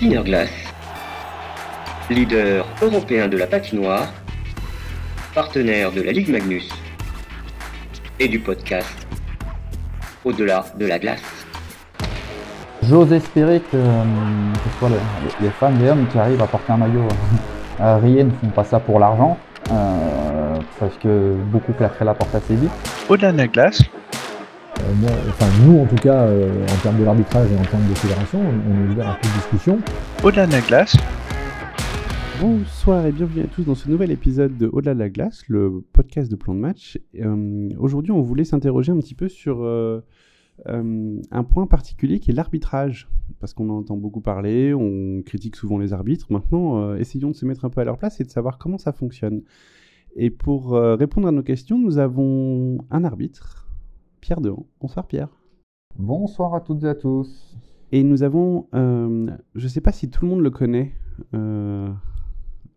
Glass, leader européen de la patinoire, partenaire de la Ligue Magnus et du podcast Au-delà de la glace. J'ose espérer que, euh, que ce soit les, les femmes, les hommes qui arrivent à porter un maillot à Rier ne font pas ça pour l'argent, euh, parce que beaucoup claqueraient la porte assez vite. Au-delà de la glace, Euh, moi, enfin, nous, en tout cas, euh, en termes de l'arbitrage et en termes de fédération, on, on est ouvert à toute discussion. au-delà de la glace, Bonsoir et bienvenue à tous dans ce nouvel épisode de Au-delà de la glace, le podcast de plan de match. Euh, Aujourd'hui, on voulait s'interroger un petit peu sur euh, euh, un point particulier qui est l'arbitrage. Parce qu'on en entend beaucoup parler, on critique souvent les arbitres. Maintenant, euh, essayons de se mettre un peu à leur place et de savoir comment ça fonctionne. Et pour euh, répondre à nos questions, nous avons un arbitre, Pierre Dehan. Bonsoir Pierre. Bonsoir à toutes et à tous. Et nous avons, euh, je ne sais pas si tout le monde le connaît euh,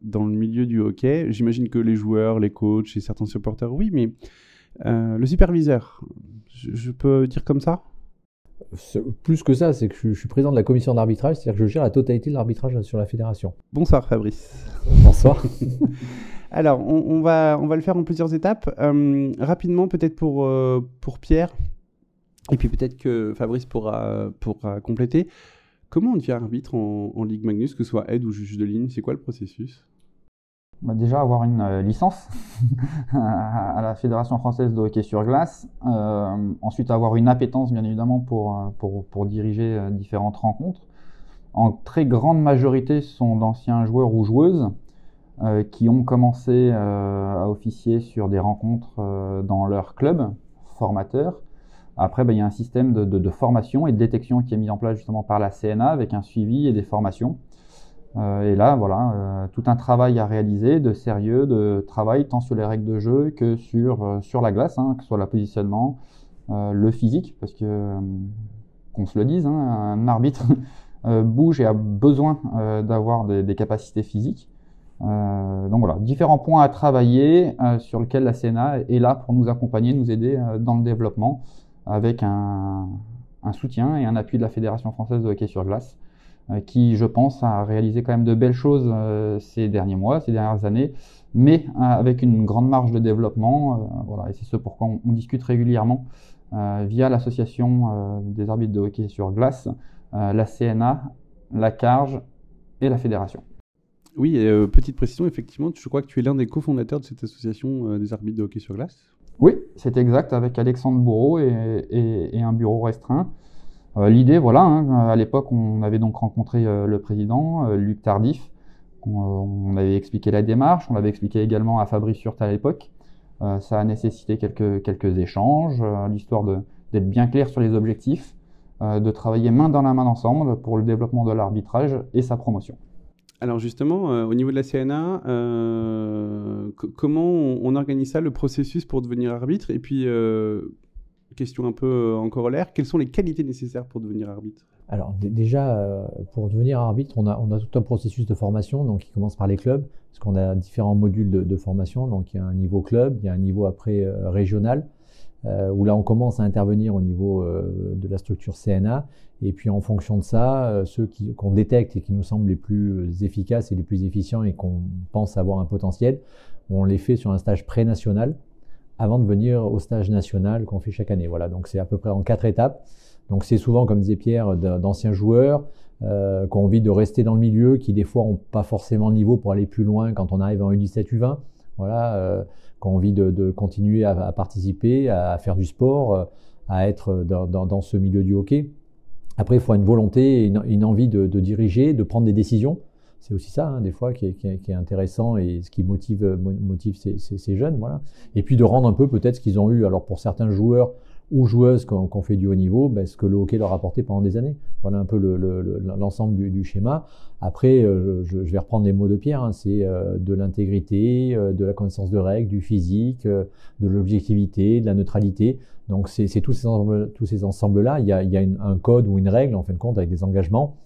dans le milieu du hockey. J'imagine que les joueurs, les coachs et certains supporters, oui, mais euh, le superviseur, je, je peux dire comme ça? Plus que ça, c'est que je, je suis président de la commission d'arbitrage, c'est-à-dire que je gère la totalité de l'arbitrage sur la fédération. Bonsoir Fabrice. Bonsoir. Alors, on, va, on va le faire en plusieurs étapes. Euh, rapidement, peut-être pour, euh, pour Pierre, et puis peut-être que Fabrice pourra, pourra compléter. Comment on devient arbitre en, Ligue Magnus, que ce soit aide ou juge de ligne? C'est quoi le processus? Bah, déjà avoir une euh, licence à la Fédération française de hockey sur glace. Ensuite avoir une appétence bien évidemment pour, pour, pour diriger différentes rencontres. En très grande majorité, ce sont d'anciens joueurs ou joueuses euh, qui ont commencé euh, à officier sur des rencontres euh, dans leur club formateur. Après, bah, il y a un système de, formation et de détection qui est mis en place justement par la CNA avec un suivi et des formations. Et là, voilà, tout un travail à réaliser, de sérieux, de travail tant sur les règles de jeu que sur, sur la glace, hein, que ce soit le positionnement, le physique, parce que, qu'on se le dise, hein, un arbitre bouge et a besoin d'avoir des capacités physiques. Euh, donc voilà, différents points à travailler euh, sur lesquels la CNA est là pour nous accompagner, nous aider euh, dans le développement avec un, soutien et un appui de la Fédération française de hockey sur glace qui, je pense, a réalisé quand même de belles choses ces derniers mois, ces dernières années, mais avec une grande marge de développement. voilà, et c'est ce pourquoi on, on discute régulièrement via l'association des arbitres de hockey sur glace, la CNA, la CARGE et la fédération. Oui, et, euh, petite précision, effectivement, je crois que tu es l'un des cofondateurs de cette association euh, des arbitres de hockey sur glace. Oui, c'est exact, avec Alexandre Bourreau et, un bureau restreint. Euh, L'idée, voilà, hein, à l'époque, on avait donc rencontré le président, Luc Tardif. On, avait expliqué la démarche, on l'avait expliqué également à Fabrice Surte à l'époque. Ça a nécessité quelques, quelques échanges, l'histoire d'être bien clair sur les objectifs, de travailler main dans la main ensemble pour le développement de l'arbitrage et sa promotion. Alors justement, euh, au niveau de la CNA, euh, co- comment on, organise ça, le processus pour devenir arbitre? Et puis, euh, question un peu en corollaire, quelles sont les qualités nécessaires pour devenir arbitre? Alors déjà, pour devenir arbitre, on a, on tout un processus de formation, donc qui commence par les clubs, parce qu'on a différents modules de, formation. Donc il y a un niveau club, il y a un niveau après régional, euh, où là on commence à intervenir au niveau euh, de la structure CNA. Et puis en fonction de ça, euh, ceux qu'on détecte et qui nous semblent les plus efficaces et les plus efficients et qu'on pense avoir un potentiel, on les fait sur un stage pré-national avant de venir au stage national qu'on fait chaque année. Voilà, donc c'est à peu près en quatre étapes. Donc c'est souvent, comme disait Pierre, d'anciens joueurs euh, qui ont envie de rester dans le milieu, qui des fois n'ont pas forcément le niveau pour aller plus loin quand on arrive en U17, U20. Voilà, euh, qui ont envie de, continuer à, participer, à, faire du sport, euh, à être dans, ce milieu du hockey. Après, il faut une volonté, une, une envie de, diriger, de prendre des décisions. C'est aussi ça, hein, des fois, qui est, intéressant et ce qui motive, mo- motive ces, ces- ces jeunes. Voilà. Et puis de rendre un peu peut-être ce qu'ils ont eu. Alors pour certains joueurs ou joueuses ont fait du haut niveau, ben, ce que le hockey leur a apporté pendant des années. Voilà un peu le- le- le- l'ensemble du, schéma. Après, euh, je, vais reprendre les mots de Pierre, hein, c'est euh, de l'intégrité, euh, de la connaissance de règles, du physique, de l'objectivité, de la neutralité. Donc c'est tous ces ensembles- tous ces ensembles-là. Il y a, un code ou une règle, en fin de compte, avec des engagements.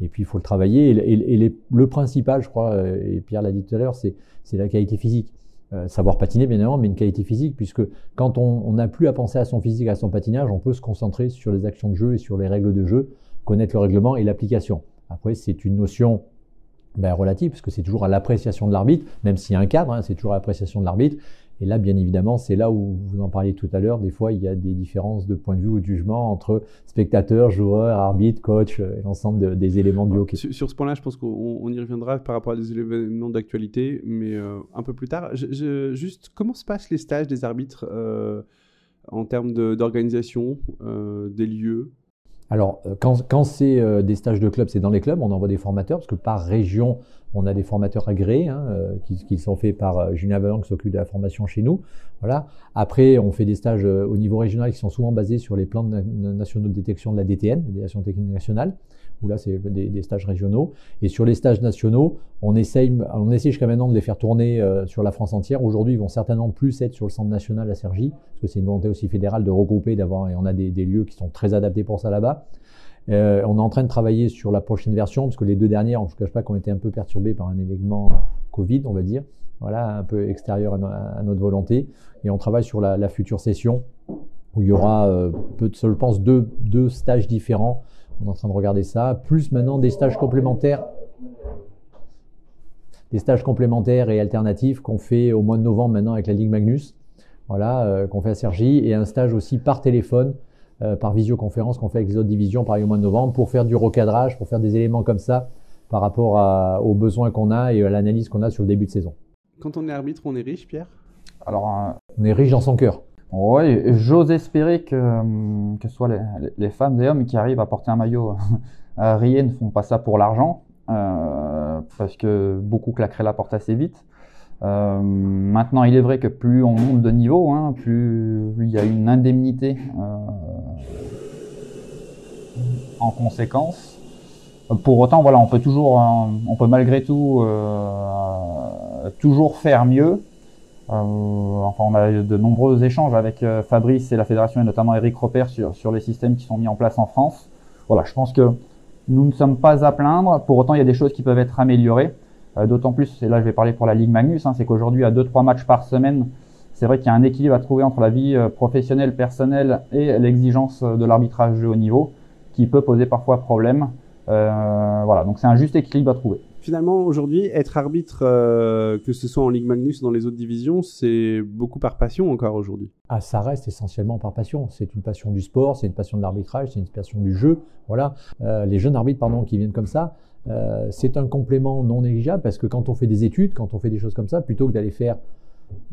Et puis il faut le travailler. Et, le principal, je crois, et Pierre l'a dit tout à l'heure, c'est la qualité physique. Euh, savoir patiner, bien évidemment, mais une qualité physique, puisque quand on n'a plus à penser à son physique, à son patinage, on peut se concentrer sur les actions de jeu et sur les règles de jeu, connaître le règlement et l'application. Après, c'est une notion ben, relative, parce que c'est toujours à l'appréciation de l'arbitre, même s'il y a un cadre, hein, c'est toujours à l'appréciation de l'arbitre. Et là, bien évidemment, c'est là où vous en parliez tout à l'heure. Des fois, il y a des différences de point de vue ou de jugement entre spectateurs, joueurs, arbitres, coach et l'ensemble des éléments du hockey. Sur, ce point-là, je pense qu'on y reviendra par rapport à des événements d'actualité, mais euh, un peu plus tard. Je, juste, comment se passent les stages des arbitres euh, en termes d'organisation euh, des lieux? Alors, quand, quand c'est des stages de club, c'est dans les clubs, on envoie des formateurs, parce que par région, on a des formateurs agréés hein, euh, qui, sont faits par euh, Julien Vaillant qui s'occupe de la formation chez nous. Voilà. Après, on fait des stages euh, au niveau régional qui sont souvent basés sur les plans nationaux de détection de la DTN, la Détection technique nationale, où là c'est des, stages régionaux. Et sur les stages nationaux, on essaye, on essaye jusqu'à maintenant de les faire tourner sur la France entière. Aujourd'hui, ils vont certainement plus être sur le centre national à Sergi, parce que c'est une volonté aussi fédérale de regrouper, d'avoir, et on a des, des lieux qui sont très adaptés pour ça là-bas. Euh, on est en train de travailler sur la prochaine version, parce que les deux dernières, on ne cache pas qu'on était un peu perturbés par un événement Covid, on va dire, voilà, un peu extérieur à, notre volonté. Et on travaille sur la, future session, où il y aura, euh, je pense, deux, deux stages différents. On est en train de regarder ça, plus maintenant des stages complémentaires des stages complémentaires et alternatifs qu'on fait au mois de novembre maintenant avec la Ligue Magnus, voilà, euh, qu'on fait à Sergi, et un stage aussi par téléphone euh, par visioconférence qu'on fait avec les autres divisions, pareil au mois de novembre, pour faire du recadrage, pour faire des éléments comme ça par rapport aux besoins qu'on a et à l'analyse qu'on a sur le début de saison. Quand on est arbitre, on est riche, Pierre? Alors, euh, on est riche dans son cœur. Oui, j'ose espérer que, euh, que ce soit les, femmes et hommes qui arrivent à porter un maillot à Rien ne font pas ça pour l'argent, parce que beaucoup claqueraient la porte assez vite. Euh, maintenant, il est vrai que plus on monte de niveau, hein, plus, il y a une indemnité euh, en conséquence. Pour autant, voilà, on peut toujours, euh, on peut malgré tout toujours faire mieux. enfin, on a eu de nombreux échanges avec Fabrice et la fédération et notamment Eric Roper sur, sur les systèmes qui sont mis en place en France. Voilà, je pense que nous ne sommes pas à plaindre. Pour autant, il y a des choses qui peuvent être améliorées. Euh, d'autant plus, et là je vais parler pour la Ligue Magnus, hein, c'est qu'aujourd'hui à 2-3 matchs par semaine, c'est vrai qu'il y a un équilibre à trouver entre la vie euh, professionnelle, personnelle et l'exigence de l'arbitrage de haut niveau qui peut poser parfois problème. Euh, voilà, donc c'est un juste équilibre à trouver. Finalement, aujourd'hui, être arbitre, euh, que ce soit en Ligue Magnus ou dans les autres divisions, c'est beaucoup par passion encore aujourd'hui. Ah, ça reste essentiellement par passion. C'est une passion du sport, c'est une passion de l'arbitrage, c'est une passion du jeu. Voilà, euh, les jeunes arbitres, pardon, qui viennent comme ça, euh, c'est un complément non négligeable parce que quand on fait des études, quand on fait des choses comme ça, plutôt que d'aller faire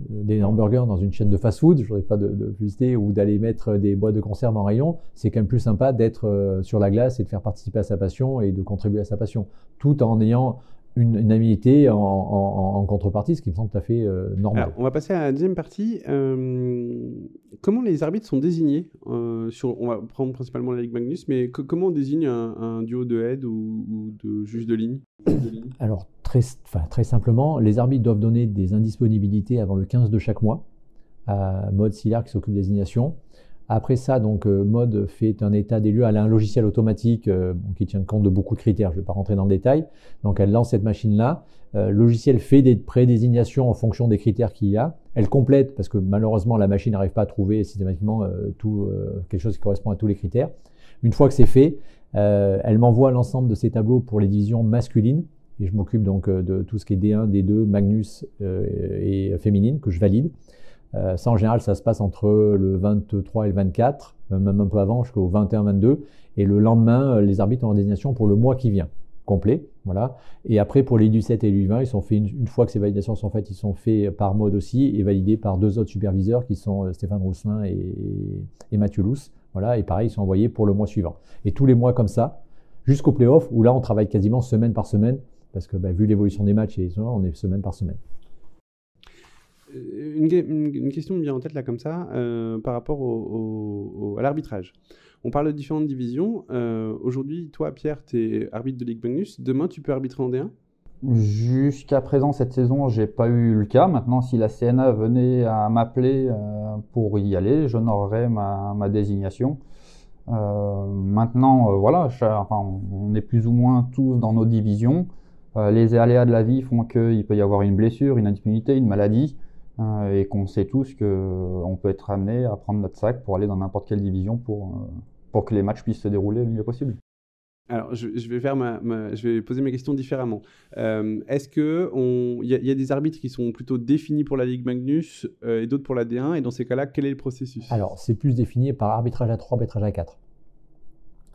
des hamburgers dans une chaîne de fast-food, je pas de, de publicité, ou d'aller mettre des boîtes de conserve en rayon, c'est quand même plus sympa d'être euh, sur la glace et de faire participer à sa passion et de contribuer à sa passion, tout en ayant une, une habilité en, en, en, contrepartie, ce qui me semble tout à fait euh, normal. Alors, on va passer à la deuxième partie. Euh, comment les arbitres sont désignés euh, sur, On va prendre principalement la Ligue Magnus, mais comment on désigne un, un duo de aide ou, ou, de juge de ligne, de ligne Alors, très, très simplement, les arbitres doivent donner des indisponibilités avant le 15 de chaque mois à Mode Sillard qui s'occupe des désignations. Après ça, donc euh, Mode fait un état des lieux. Elle a un logiciel automatique euh, qui tient compte de beaucoup de critères. Je ne vais pas rentrer dans le détail. Donc elle lance cette machine-là. Euh, le logiciel fait des prédésignations en fonction des critères qu'il y a. Elle complète parce que malheureusement la machine n'arrive pas à trouver systématiquement tout quelque chose qui correspond à tous les critères. Une fois que c'est fait, elle m'envoie l'ensemble de ces tableaux pour les divisions masculines et je m'occupe donc de tout ce qui est D1, D2, Magnus et féminine que je valide. Euh, ça, en général, ça se passe entre le 23 et le 24, même un peu avant, jusqu'au 21-22. Et le lendemain, euh, les arbitres ont en désignation pour le mois qui vient, complet. Voilà. Et après, pour les 17 et les 20, ils sont faits, une, fois que ces validations sont faites, ils sont faits par mode aussi et validés par deux autres superviseurs qui sont euh, Stéphane Rousselin et, Mathieu Luce. Voilà. Et pareil, ils sont envoyés pour le mois suivant. Et tous les mois comme ça, jusqu'au playoff, où là, on travaille quasiment semaine par semaine, parce que bah, vu l'évolution des matchs, on est semaine par semaine. Euh, une, question me vient en tête là comme ça euh, par rapport à l'arbitrage. On parle de différentes divisions. Euh, aujourd'hui, toi, Pierre, tu es arbitre de Ligue Magnus. Demain, tu peux arbitrer en D1 Jusqu'à présent, cette saison, j'ai pas eu le cas. Maintenant, si la CNA venait à m'appeler pour y aller, j'honorerais ma, ma désignation. maintenant, voilà, on est plus ou moins tous dans nos divisions. les aléas de la vie font qu'il peut y avoir une blessure, une indisponibilité, une maladie. Hein, et qu'on sait tous qu'on peut être amené à prendre notre sac pour aller dans n'importe quelle division pour, euh, pour que les matchs puissent se dérouler le mieux possible. Alors, je, je vais faire ma, ma- je vais poser mes questions différemment. Euh, Est-ce que on, il y, a- il y a des arbitres qui sont plutôt définis pour la Ligue Magnus euh, et d'autres pour la D1 Et dans ces cas-là, quel est le processus? Alors, c'est plus défini par arbitrage à 3, arbitrage à 4.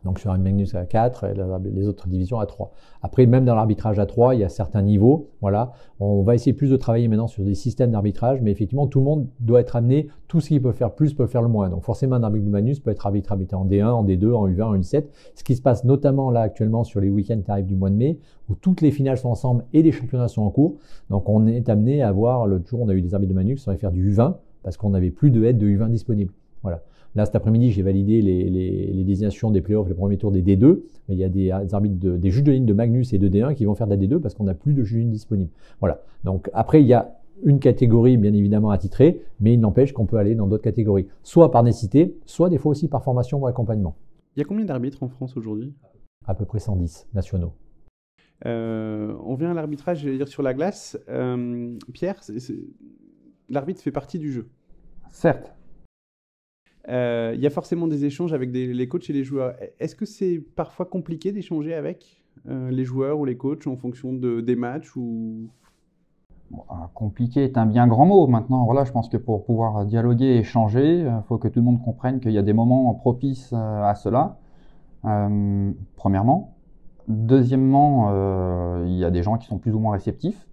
Donc sur un Magnus à 4 et les autres divisions à 3. Après, même dans l'arbitrage à 3, il y a certains niveaux. Voilà. On va essayer plus de travailler maintenant sur des systèmes d'arbitrage, mais effectivement, tout le monde doit être amené, tout ce qu'il peut faire plus peut faire le moins. Donc forcément, un arbitre de Magnus peut être arbitre en D1, en D2, en U20, en U7. Ce qui se passe notamment là actuellement sur les week-ends qui arrivent du mois de mai, où toutes les finales sont ensemble et les championnats sont en cours. Donc on est amené à avoir, l'autre jour, on a eu des arbitres de Magnus qui sont allés faire du U20 parce qu'on n'avait plus de aides de U20 disponibles. Voilà. Là, cet après-midi, j'ai validé les, les- les désignations des playoffs, les premiers tours des D2. Mais il y a des, des arbitres, de- des juges de ligne de Magnus et de D1 qui vont faire de la D2 parce qu'on n'a plus de juges de ligne disponibles. Voilà. Donc après, il y a une catégorie, bien évidemment, attitrée, mais il n'empêche qu'on peut aller dans d'autres catégories, soit par nécessité, soit des fois aussi par formation ou accompagnement. Il y a combien d'arbitres en France aujourd'hui? À peu près 110 nationaux. Euh, On vient à l'arbitrage, je vais dire sur la glace. Euh, Pierre, l'arbitre fait partie du jeu. Certes, Il y a forcément des échanges avec les coachs et les joueurs. Est-ce que c'est parfois compliqué d'échanger avec euh, les joueurs ou les coachs en fonction de, des matchs ou... Ah, compliqué est un bien grand mot. Maintenant, voilà, je pense que pour pouvoir dialoguer et échanger, il faut que tout le monde comprenne qu'il y a des moments propices euh, à cela. Euh, premièrement. Deuxièmement, euh, il y a des gens qui sont plus ou moins réceptifs.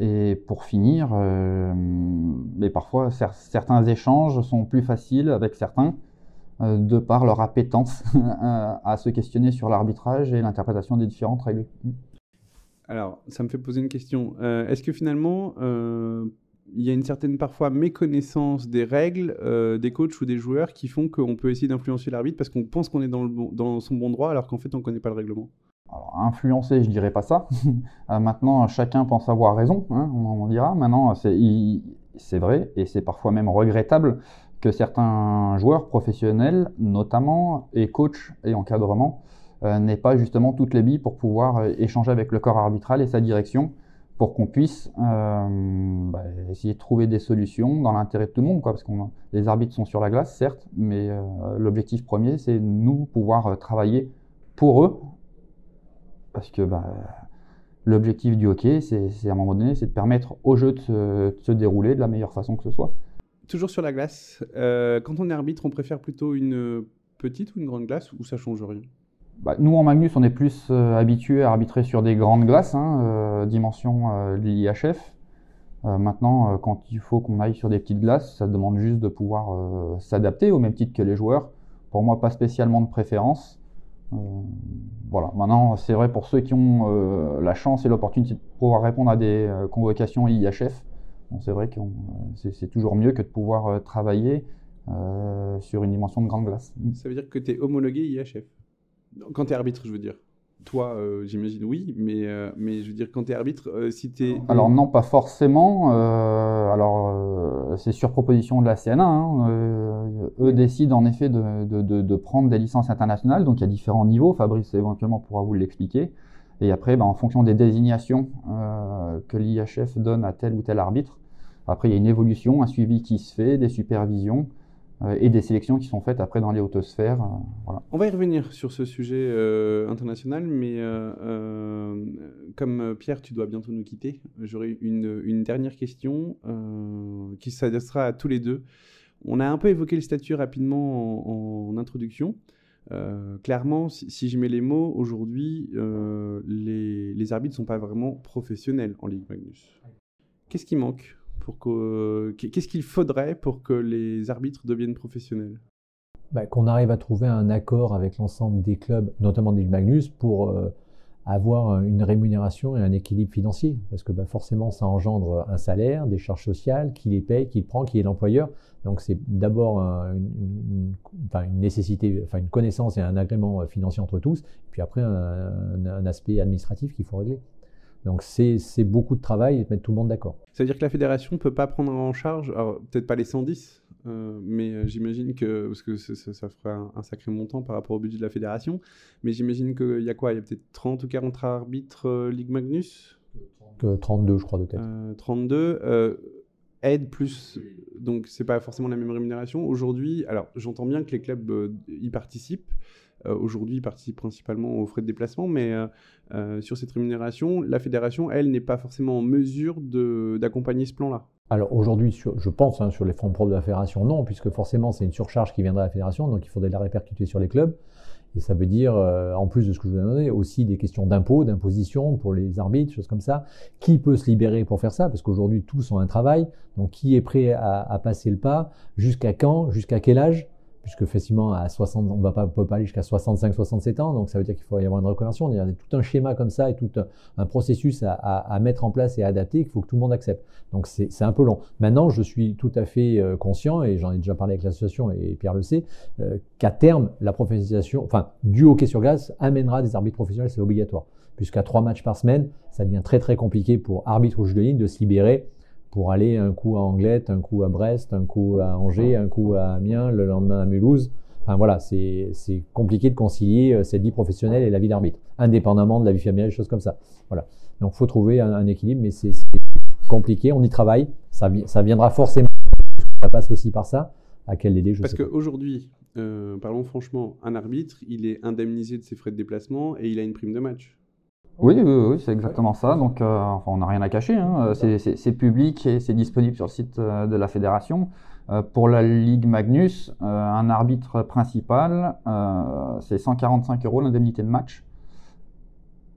Et pour finir, euh, mais parfois cer- certains échanges sont plus faciles avec certains euh, de par leur appétence à se questionner sur l'arbitrage et l'interprétation des différentes règles. Alors, ça me fait poser une question. Euh, Est-ce que finalement, il y a une certaine parfois méconnaissance des règles des coachs ou des joueurs qui font qu'on peut essayer d'influencer l'arbitre parce qu'on pense qu'on est dans, dans son bon droit alors qu'en fait on ne connaît pas le règlement? Alors, influencer, je dirais pas ça. Euh, maintenant, chacun pense avoir raison, hein, on en dira. Maintenant, c'est vrai et c'est parfois même regrettable que certains joueurs professionnels, notamment, et coachs et encadrement, euh, n'aient pas justement toutes les billes pour pouvoir euh, échanger avec le corps arbitral et sa direction pour qu'on puisse euh, bah, essayer de trouver des solutions dans l'intérêt de tout le monde. Parce que les arbitres sont sur la glace, certes, mais l'objectif premier, c'est nous pouvoir travailler pour eux parce que bah, l'objectif du hockey, c'est à un moment donné, c'est de permettre au jeu de se, de se dérouler de la meilleure façon que ce soit. Toujours sur la glace, euh, quand on est arbitre, on préfère plutôt une petite ou une grande glace ou ça change rien? Bah, nous, en Magnus, on est plus euh, habitué à arbitrer sur des grandes glaces, hein, euh, dimension euh, de l'IHF. Maintenant, quand il faut qu'on aille sur des petites glaces, ça demande juste de pouvoir s'adapter au même titre que les joueurs. Pour moi, pas spécialement de préférence. Euh, voilà. Maintenant, c'est vrai pour ceux qui ont euh, la chance et l'opportunité de pouvoir répondre à des euh, convocations IHF. C'est vrai que c'est c'est toujours mieux que de pouvoir euh, travailler euh, sur une dimension de grande glace. Ça veut dire que tu es homologué IHF Quand tu es arbitre, je veux dire. Toi, euh, j'imagine oui, mais, euh, mais je veux dire, quand tu es arbitre, euh, si tu es. Alors non, pas forcément. alors c'est sur proposition de la CNA. hein, eux décident en effet de, de- de- prendre des licences internationales. Donc il y a différents niveaux. Fabrice éventuellement pourra vous l'expliquer. Et après, ben, en fonction des désignations que l'IHF donne à tel ou tel arbitre, après il y a une évolution, un suivi qui se fait, des supervisions et des sélections qui sont faites après dans les hautes sphères. euh, voilà. On va y revenir sur ce sujet euh, international, mais euh, euh, comme euh, Pierre, tu dois bientôt nous quitter, j'aurai une, une dernière question euh, qui s'adressera à tous les deux. On a un peu évoqué le statut rapidement en, en introduction. Euh, clairement, si, si je mets les mots, aujourd'hui, euh, les, les arbitres ne sont pas vraiment professionnels en Ligue Magnus. Qu'est-ce qui manque? Que, Qu'est-ce qu'il faudrait pour que les arbitres deviennent professionnels? Bah, qu'on arrive à trouver un accord avec l'ensemble des clubs, notamment des Magnus, pour euh, avoir une rémunération et un équilibre financier. Parce que bah, forcément, ça engendre un salaire, des charges sociales, qui les paye, qui le prend, qui est l'employeur. Donc c'est d'abord un- une, nécessité, une connaissance et un agrément euh, financier entre tous, puis après un aspect administratif qu'il faut régler. Donc c'est beaucoup de travail et de mettre tout le monde d'accord. Ça veut dire que la fédération ne peut pas prendre en charge, alors peut-être pas les 110, euh, mais euh, j'imagine que, parce que ça, ferait un, un sacré montant par rapport au budget de la fédération, mais j'imagine qu'il y a quoi? Il y a peut-être 30 ou 40 arbitres euh, Ligue Magnus? Que 32, je crois, de tête. Euh, 32. euh, aide plus, donc c'est pas forcément la même rémunération. Aujourd'hui, alors j'entends bien que les clubs euh, y participent, euh, aujourd'hui participe principalement aux frais de déplacement, mais sur cette rémunération, la fédération, elle, n'est pas forcément en mesure d'accompagner ce plan-là. Alors aujourd'hui, je pense, hein, sur les fonds propres de la fédération, non, puisque forcément c'est une surcharge qui viendra de la fédération, donc il faudrait la répercuter sur les clubs. Et ça veut dire, euh, en plus de ce que je vous ai demandé, aussi des questions d'impôts, d'imposition pour les arbitres, choses comme ça. Qui peut se libérer pour faire ça? Parce qu'aujourd'hui, tous ont un travail. Donc, qui est prêt à passer le pas? Jusqu'à quand? Jusqu'à quel âge? Puisque facilement à 60, on ne peut pas aller jusqu'à 65-67 ans, donc ça veut dire qu'il faut y avoir une reconversion. Il y a tout un schéma comme ça et tout un, processus à, à, mettre en place et à adapter qu'il faut que tout le monde accepte. Donc c'est un peu long. Maintenant, je suis tout à fait euh, conscient, et j'en ai déjà parlé avec l'association et Pierre le sait, euh, qu'à terme, la professionnalisation, enfin, du hockey sur glace amènera des arbitres professionnels, c'est obligatoire. Puisqu'à trois matchs par semaine, ça devient très très compliqué pour arbitre ou juge de ligne de se libérer pour aller un coup à Anglette, un coup à Brest, un coup à Angers, un coup à Amiens, le lendemain à Mulhouse. Enfin voilà, c'est compliqué de concilier euh, cette vie professionnelle et la vie d'arbitre, indépendamment de la vie familiale, des choses comme ça. Voilà. Donc il faut trouver un, équilibre, mais c'est compliqué, on y travaille, ça, ça viendra forcément, ça passe aussi par ça. À quel délai je Parce qu'aujourd'hui, euh, parlons franchement, un arbitre, il est indemnisé de ses frais de déplacement et il a une prime de match. Oui, oui, c'est exactement ça. Donc, euh, on n'a rien à cacher. Hein. C'est public et c'est disponible sur le site euh, de la fédération. Euh, pour la Ligue Magnus, un arbitre principal, c'est 145 euros l'indemnité de match.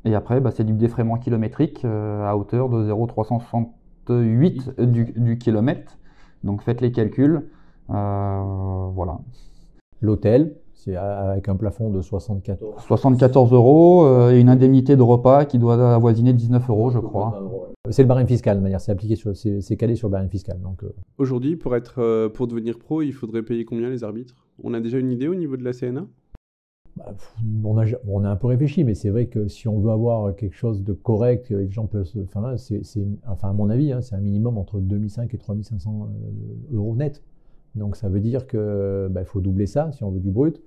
Et après, bah, c'est du défraiement kilométrique à hauteur de 0,368 du, du kilomètre. Donc, faites les calculs. voilà. L'hôtel, c'est avec un plafond de 74. 74 euros euh, et une indemnité de repas qui doit avoisiner 19 euros, je crois. C'est le barème fiscal, de manière, c'est appliqué sur, c'est calé sur le barème fiscal. Donc. Euh. Aujourd'hui, pour être, euh, pour devenir pro, il faudrait payer combien les arbitres? On a déjà une idée au niveau de la CNA bah, on, a, on a un peu réfléchi, mais c'est vrai que si on veut avoir quelque chose de correct, les gens peuvent. Enfin, c'est, enfin à mon avis, hein, c'est un minimum entre 2005 et 3500 euros net. Donc ça veut dire qu'il bah, faut doubler ça si on veut du brut.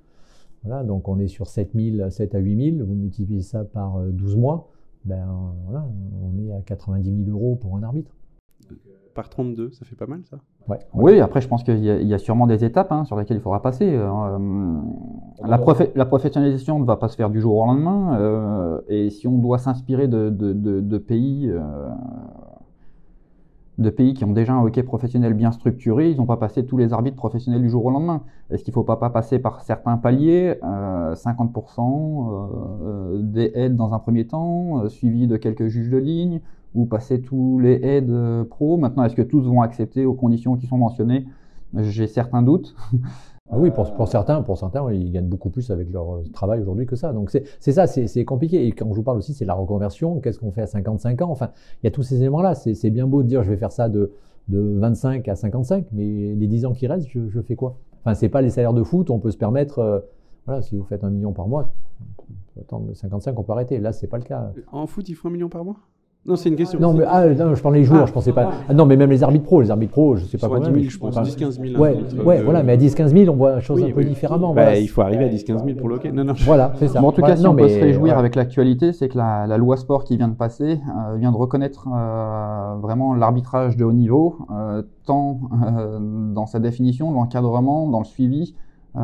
Voilà, donc on est sur 7 000, 7 à 8 000, vous multipliez ça par 12 euh, mois, ben, voilà, on est à 90 000 euros pour un arbitre. Par 32, ça fait pas mal ça? Ouais. Oui, après je pense qu'il y, a sûrement des étapes hein, sur lesquelles il faudra passer. Euh, la, la, professionnalisation ne va pas se faire du jour au lendemain, euh, et si on doit s'inspirer de, de, de, pays de pays qui ont déjà un hockey professionnel bien structuré, ils n'ont pas passé tous les arbitres professionnels du jour au lendemain. Est-ce qu'il ne faut pas, pas passer par certains paliers, 50% euh, euh, des aides dans un premier temps, euh, suivi de quelques juges de ligne, ou passer tous les aides pro? Maintenant, est-ce que tous vont accepter aux conditions qui sont mentionnées? J'ai certains doutes. Ah oui, pour, certains, pour certains, ils gagnent beaucoup plus avec leur euh, travail aujourd'hui que ça. Donc c'est ça, c'est compliqué. Et quand je vous parle aussi, c'est la reconversion. Qu'est-ce qu'on fait à 55 ans? Enfin, il y a tous ces éléments-là. C'est bien beau de dire je vais faire ça de, de 25 à 55, mais les 10 ans qui restent, je, fais quoi? Enfin, c'est pas les salaires de foot. On peut se permettre, euh, voilà, si vous faites un million par mois, attendre 55, on peut arrêter. Là, c'est pas le cas. En foot, il faut un million par mois? Non, c'est une question. Non, mais ah, non, je parlais des joueurs, ah. je pensais pas. Ah, non, mais même les arbitres pro, les arbitres pro, je sais pas combien. 10 000, je pense, 10-15 000. Ouais, ouais voilà, mais à 10-15 000, on voit la chose un peu différemment. Bah, Il faut arriver à 10-15 000 pour le hockey. Non, non. Voilà, c'est ça. en tout cas, si on peut se réjouir avec l'actualité, c'est que la, la, loi sport qui vient de passer euh, vient de reconnaître euh, vraiment l'arbitrage de haut niveau, euh, tant euh, dans sa définition, l'encadrement, dans le suivi, euh,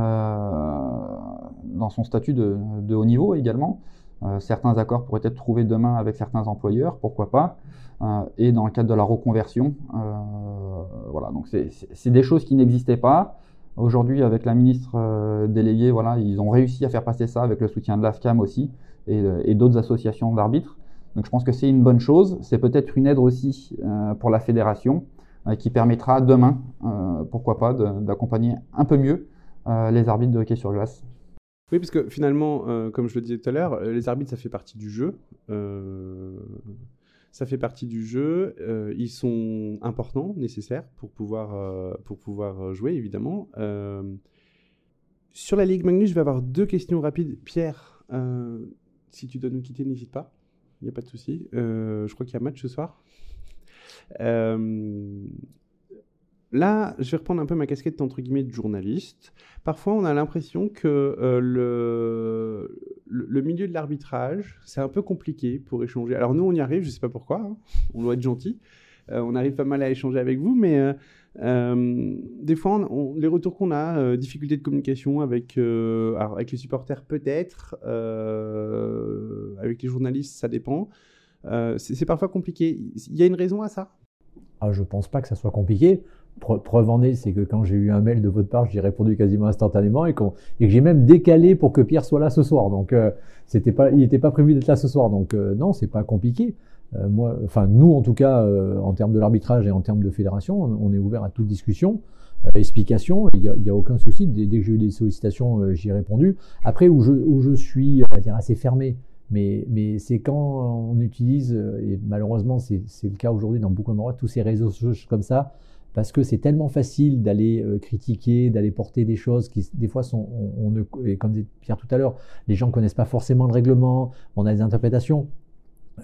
dans son statut de, de haut niveau également. Euh, certains accords pourraient être trouvés demain avec certains employeurs, pourquoi pas. Euh, et dans le cadre de la reconversion, euh, voilà. Donc c'est des choses qui n'existaient pas. Aujourd'hui, avec la ministre déléguée, voilà, ils ont réussi à faire passer ça avec le soutien de l'AFCAM aussi et, d'autres associations d'arbitres. Donc je pense que c'est une bonne chose. C'est peut-être une aide aussi pour la fédération qui permettra demain, pourquoi pas, d'accompagner un peu mieux les arbitres de hockey sur glace. Oui, parce que finalement, euh, comme je le disais tout à l'heure, euh, les arbitres, ça fait partie du jeu. Euh, ça fait partie du jeu. ils sont importants, nécessaires pour pouvoir, pour pouvoir jouer, évidemment. sur la Ligue Magnus, je vais avoir deux questions rapides. Pierre, si tu dois nous quitter, n'hésite pas. Il n'y a pas de souci. je crois qu'il y a match ce soir. Là, je vais reprendre un peu ma casquette entre guillemets de journaliste. Parfois, on a l'impression que euh, le, milieu de l'arbitrage, c'est un peu compliqué pour échanger. Alors nous, on y arrive, je ne sais pas pourquoi, hein. on doit être gentil. Euh, on arrive pas mal à échanger avec vous, mais Euh, des fois, les retours qu'on a, difficultés de communication avec, avec les supporters peut-être, avec les journalistes, ça dépend. C'est c'est parfois compliqué. Il y a une raison à ça? Ah, je pense pas que ça soit compliqué. Pre- preuve en est, c'est que quand j'ai eu un mail de votre part, j'ai répondu quasiment instantanément et, que j'ai même décalé pour que Pierre soit là ce soir. Donc, euh, c'était pas, il n'était pas prévu d'être là ce soir. Donc, euh, non, c'est pas compliqué. Euh, moi, enfin, nous, en tout cas, euh, en termes de l'arbitrage et en termes de fédération, on, est ouvert à toute discussion, explication. Il n'y a, aucun souci. Dès, que j'ai eu des sollicitations, j'y ai répondu. Après, où je, suis, on dire, assez fermé, mais, c'est quand on utilise, et malheureusement c'est le cas aujourd'hui dans beaucoup d'endroits, tous ces réseaux sociaux comme ça, parce que c'est tellement facile d'aller euh, critiquer, d'aller porter des choses qui des fois sont, on, ne, et comme disait Pierre tout à l'heure, les gens ne connaissent pas forcément le règlement, on a des interprétations.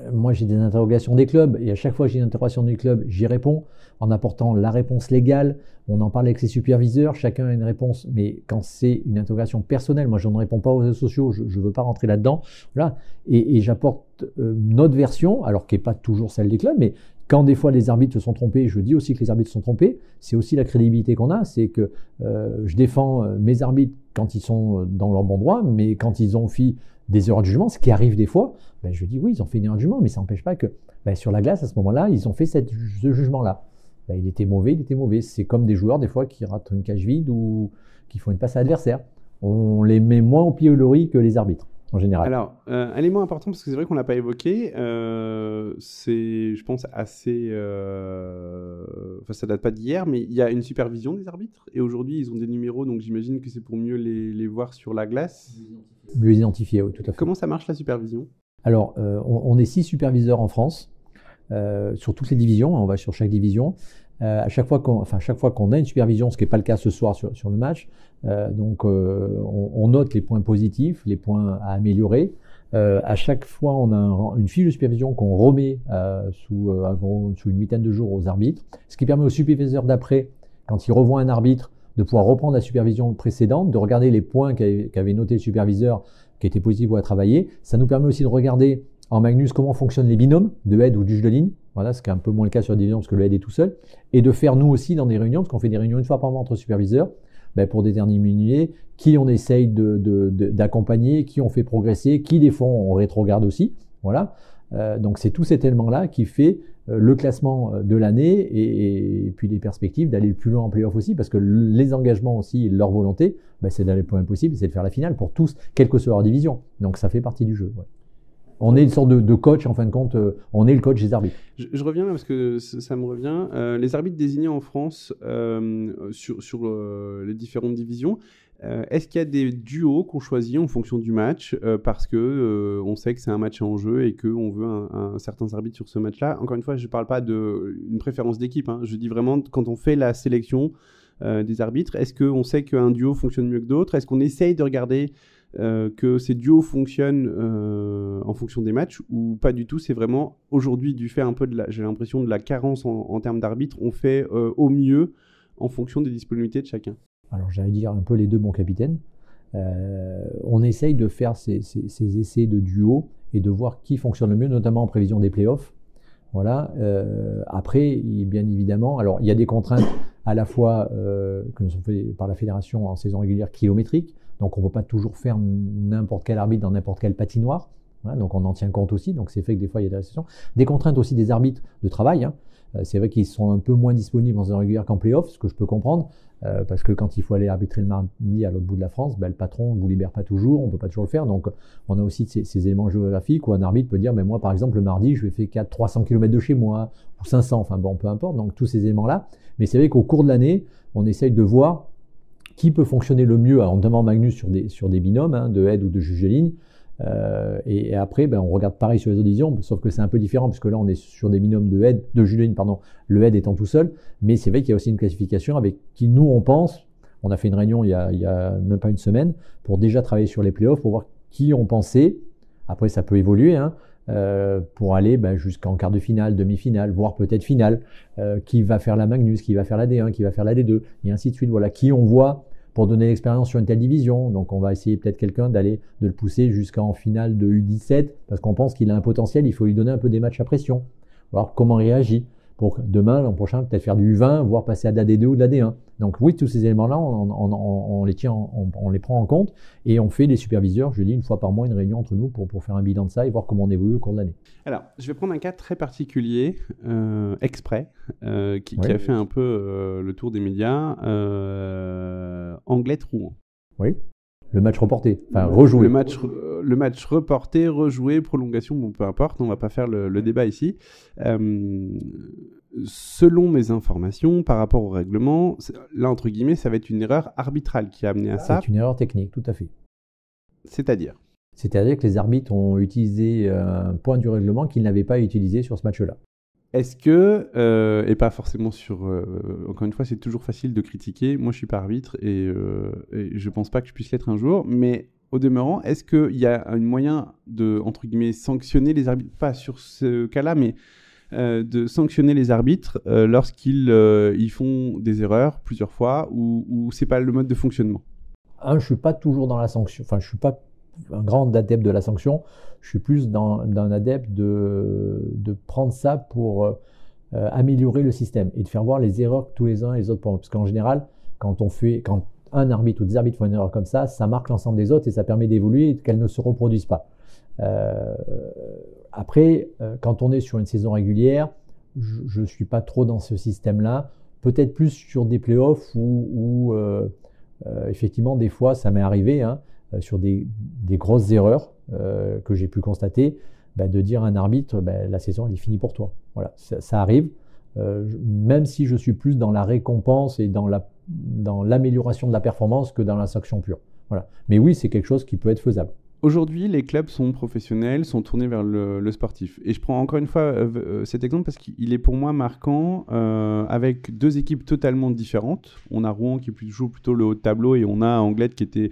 Euh, Moi, j'ai des interrogations des clubs et à chaque fois que j'ai une interrogation des clubs, j'y réponds en apportant la réponse légale. On en parle avec les superviseurs, chacun a une réponse, mais quand c'est une interrogation personnelle, moi je ne réponds pas aux sociaux, je ne veux pas rentrer là-dedans. Voilà. Et, et j'apporte euh, notre version, alors qui n'est pas toujours celle des clubs, mais quand des fois les arbitres se sont trompés, je dis aussi que les arbitres se sont trompés, c'est aussi la crédibilité qu'on a, c'est que euh, je défends euh, mes arbitres quand ils sont euh, dans leur bon droit, mais quand ils ont fait des erreurs de jugement, ce qui arrive des fois, ben, je dis oui, ils ont fait une erreur de jugement, mais ça n'empêche pas que ben, sur la glace, à ce moment-là, ils ont fait ce jugement-là. Ben, il était mauvais, il était mauvais. C'est comme des joueurs, des fois, qui ratent une cage vide ou qui font une passe à l'adversaire. On les met moins au pilori que les arbitres, en général. Alors, euh, un élément important, parce que c'est vrai qu'on l'a pas évoqué, euh, c'est, je pense, assez... euh, Enfin, ça date pas d'hier, mais il y a une supervision des arbitres, et aujourd'hui, ils ont des numéros, donc j'imagine que c'est pour mieux les, les voir sur la glace. Mieux identifié, oui, tout à fait. Comment ça marche, la supervision? Alors, on, on est six superviseurs en France, sur toutes les divisions, on va sur chaque division. Euh, à chaque fois qu'on chaque fois qu'on a une supervision, ce qui n'est pas le cas ce soir sur, sur le match, euh, donc euh, on, note les points positifs, les points à améliorer. À chaque fois, on a un- une fiche de supervision qu'on remet sous, sous une huitaine de jours aux arbitres, ce qui permet aux superviseurs d'après, quand ils revoient un arbitre, de pouvoir reprendre la supervision précédente, de regarder les points qu'avait qu'avait noté le superviseur, qui étaient positifs ou à travailler. Ça nous permet aussi de regarder en Magnus comment fonctionnent les binômes de aide ou de juge de ligne. Voilà, ce qui est un peu moins le cas sur division parce que le aide est tout seul. Et de faire nous aussi dans des réunions, parce qu'on fait des réunions une fois par mois entre superviseurs, ben, pour déterminer qui on essaye de- de- d'accompagner, qui on fait progresser, qui des fois on rétrogarde aussi. Voilà. Euh, donc c'est tout cet élément-là qui fait euh, le classement euh, de l'année et, puis les perspectives d'aller le plus loin en playoff aussi, parce que les engagements aussi, leur volonté, ben, c'est d'aller le plus loin possible, c'est de faire la finale pour tous, quelle que soit leur division. Donc ça fait partie du jeu. On est une sorte de, coach, en fin de compte, euh, on est le coach des arbitres. Je, reviens parce que ça, me revient. Euh, les arbitres désignés en France euh, sur, les différentes divisions, est-ce qu'il y a des duos qu'on choisit en fonction du match parce que on sait que c'est un match en jeu et qu'on veut un, un certain arbitre sur ce match-là? Encore une fois, je ne parle pas d'une préférence d'équipe. hein. Je dis vraiment quand on fait la sélection des arbitres, est-ce qu'on sait qu'un duo fonctionne mieux que d'autres? Est-ce qu'on essaye de regarder euh, que ces duos fonctionnent euh, en fonction des matchs ou pas du tout C'est vraiment aujourd'hui du fait un peu de la, j'ai l'impression de la carence en, termes d'arbitres, on fait euh, au mieux en fonction des disponibilités de chacun. alors j'allais dire un peu les deux, mon capitaine. Euh, on essaye de faire ces, ces- essais de duo et de voir qui fonctionne le mieux, notamment en prévision des playoffs. Voilà. Après, bien évidemment, alors il y a des contraintes à la fois que nous sont faites par la fédération en saison régulière kilométrique, donc on ne peut pas toujours faire n'importe quel arbitre dans n'importe quelle patinoire. Donc on en tient compte aussi, donc c'est fait que des fois il y a des restrictions. Des contraintes aussi des arbitres de travail. hein. Euh, c'est vrai qu'ils sont un peu moins disponibles en saison régulière qu'en playoff, ce que je peux comprendre. Euh, parce que quand il faut aller arbitrer le mardi à l'autre bout de la France, ben, le patron ne vous libère pas toujours, on ne peut pas toujours le faire. Donc on a aussi ces, éléments géographiques où un arbitre peut dire, mais moi par exemple le mardi, je vais faire 4, 300 km de chez moi, ou 500, enfin bon, peu importe, donc tous ces éléments-là. Mais c'est vrai qu'au cours de l'année, on essaye de voir qui peut fonctionner le mieux, alors notamment Magnus sur des, sur des binômes hein, de aide ou de juge de ligne. Euh, et, après, ben, on regarde pareil sur les autres divisions, sauf que c'est un peu différent, puisque là, on est sur des binômes de aide, de juge de ligne, pardon, le aide étant tout seul. Mais c'est vrai qu'il y a aussi une classification avec qui nous, on pense, on a fait une réunion il y a, il y a même pas une semaine, pour déjà travailler sur les playoffs, pour voir qui on pensait, après ça peut évoluer, hein, euh, pour aller ben, jusqu'en quart de finale, demi-finale, voire peut-être finale, euh, qui va faire la Magnus, qui va faire la D1, qui va faire la D2, et ainsi de suite. Voilà, qui on voit pour donner l'expérience sur une telle division. Donc on va essayer peut-être quelqu'un d'aller de le pousser jusqu'en finale de U17 parce qu'on pense qu'il a un potentiel, il faut lui donner un peu des matchs à pression. Alors comment il réagit pour demain, l'an prochain, peut-être faire du U20, voire passer à de la D2 ou de la D1. Donc oui, tous ces éléments-là, on, les tient, on, les prend en compte et on fait les superviseurs, je dis une fois par mois, une réunion entre nous pour, pour faire un bilan de ça et voir comment on évolue au cours de l'année. Alors, je vais prendre un cas très particulier, euh, exprès, euh, qui, a fait un peu euh, le tour des médias, Anglais-Rouen. Oui. Le match reporté, enfin rejoué. Le match, le match reporté, rejoué, prolongation, bon, peu importe, on va pas faire le, débat ici. Euh, selon mes informations, par rapport au règlement, là, entre guillemets, ça va être une erreur arbitrale qui a amené à ça. C'est une erreur technique, tout à fait. C'est-à-dire? C'est-à-dire que les arbitres ont utilisé un point du règlement qu'ils n'avaient pas utilisé sur ce match-là. Est-ce que, euh, et pas forcément sur. Euh, encore une fois, c'est toujours facile de critiquer. Moi, je suis pas arbitre et, euh, et je pense pas que je puisse l'être un jour. Mais au demeurant, est-ce qu'il y a un moyen de, entre guillemets, sanctionner les arbitres? Pas sur ce cas-là, mais euh, de sanctionner les arbitres lorsqu'ils ils font des erreurs plusieurs fois ou, ou c'est pas le mode de fonctionnement? Un, je suis pas toujours dans la sanction. Enfin, je suis pas un grand adepte de la sanction. Je suis plus d'un adepte de, de, prendre ça pour euh, améliorer le système et de faire voir les erreurs que tous les uns et les autres font. Parce qu'en général, quand on quand un arbitre ou des arbitres font une erreur comme ça, ça marque l'ensemble des autres et ça permet d'évoluer et qu'elles ne se reproduisent pas. Euh, après, euh, quand on est sur une saison régulière, je ne suis pas trop dans ce système-là. Peut-être plus sur des playoffs où, où effectivement, des fois, ça m'est arrivé. Hein, euh, sur des, grosses erreurs euh, que j'ai pu constater, bah, de dire à un arbitre, bah, la saison elle est finie pour toi. Voilà, ça, arrive. Euh, même si je suis plus dans la récompense et dans l'amélioration de la performance que dans la sanction pure. Voilà. Mais oui, c'est quelque chose qui peut être faisable. Aujourd'hui, les clubs sont professionnels, sont tournés vers le, sportif. Et je prends encore une fois cet exemple parce qu'il est pour moi marquant avec deux équipes totalement différentes. On a Rouen qui joue plutôt le haut de tableau et on a Anglette qui était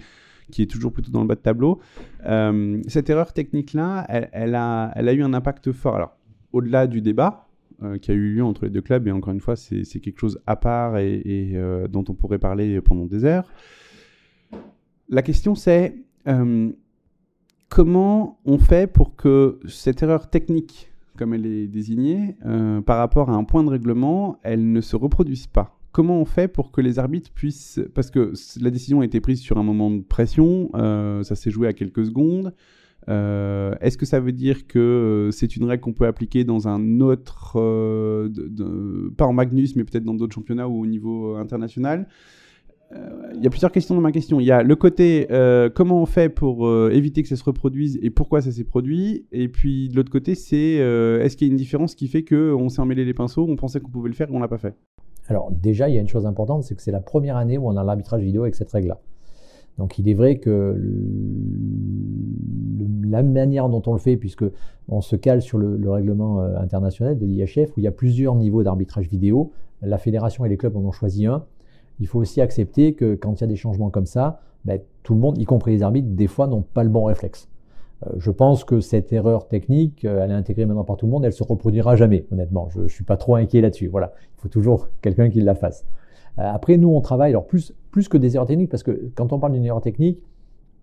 qui est toujours plutôt dans le bas de tableau. Euh, cette erreur technique-là, elle, a, elle a eu un impact fort. Alors, au-delà du débat euh, qui a eu lieu entre les deux clubs, et encore une fois, c'est quelque chose à part et, euh, dont on pourrait parler pendant des heures. La question, c'est comment on fait pour que cette erreur technique, comme elle est désignée, par rapport à un point de règlement, elle ne se reproduise pas? Comment on fait pour que les arbitres puissent... Parce que la décision a été prise sur un moment de pression, euh, ça s'est joué à quelques secondes. Euh, est-ce que ça veut dire que euh, c'est une règle qu'on peut appliquer dans un autre, pas en Magnus, mais peut-être dans d'autres championnats ou au niveau international? Il y a plusieurs questions dans ma question. Il y a le côté comment on fait pour éviter que ça se reproduise et pourquoi ça s'est produit. Et puis de l'autre côté, c'est est-ce qu'il y a une différence qui fait qu'on s'est emmêlé les pinceaux, on pensait qu'on pouvait le faire et on l'a pas fait? Alors déjà, il y a une chose importante, c'est que c'est la première année où on a l'arbitrage vidéo avec cette règle-là. Donc il est vrai que la manière dont on le fait, puisque on se cale sur le, règlement euh, international de l'IHF, où il y a plusieurs niveaux d'arbitrage vidéo, la fédération et les clubs en ont choisi un. Il faut aussi accepter que quand il y a des changements comme ça, ben, tout le monde, y compris les arbitres, des fois n'ont pas le bon réflexe. Euh, je pense que cette erreur technique, euh, elle est intégrée maintenant par tout le monde, elle se reproduira jamais, honnêtement. Je, ne suis pas trop inquiet là-dessus. Voilà, il faut toujours quelqu'un qui la fasse. Euh, après, nous, on travaille plus plus que des erreurs techniques, parce que quand on parle d'une erreur technique,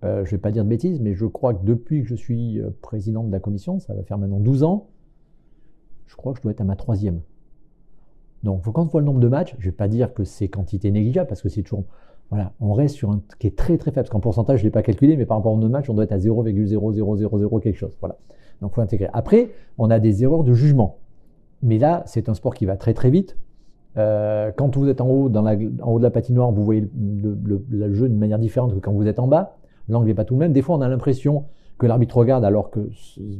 je vais pas dire de bêtises, mais je crois que depuis que je suis président de la commission, ça va faire maintenant 12 ans, je crois que je dois être à ma troisième. Donc, quand on voit le nombre de matchs, je vais pas dire que c'est quantité négligeable, parce que c'est toujours voilà, on reste sur un qui est très très faible. Parce qu'en pourcentage, je ne l'ai pas calculé, mais par rapport au nombre de matchs, on doit être à 0,0000 quelque chose. Voilà. Donc, faut intégrer. Après, on a des erreurs de jugement. Mais là, c'est un sport qui va très très vite. Euh, quand vous êtes en haut, en haut de la patinoire, vous voyez le, jeu d'une manière différente que quand vous êtes en bas. L'angle n'est pas tout le même. Des fois, on a l'impression que l'arbitre regarde alors qu'il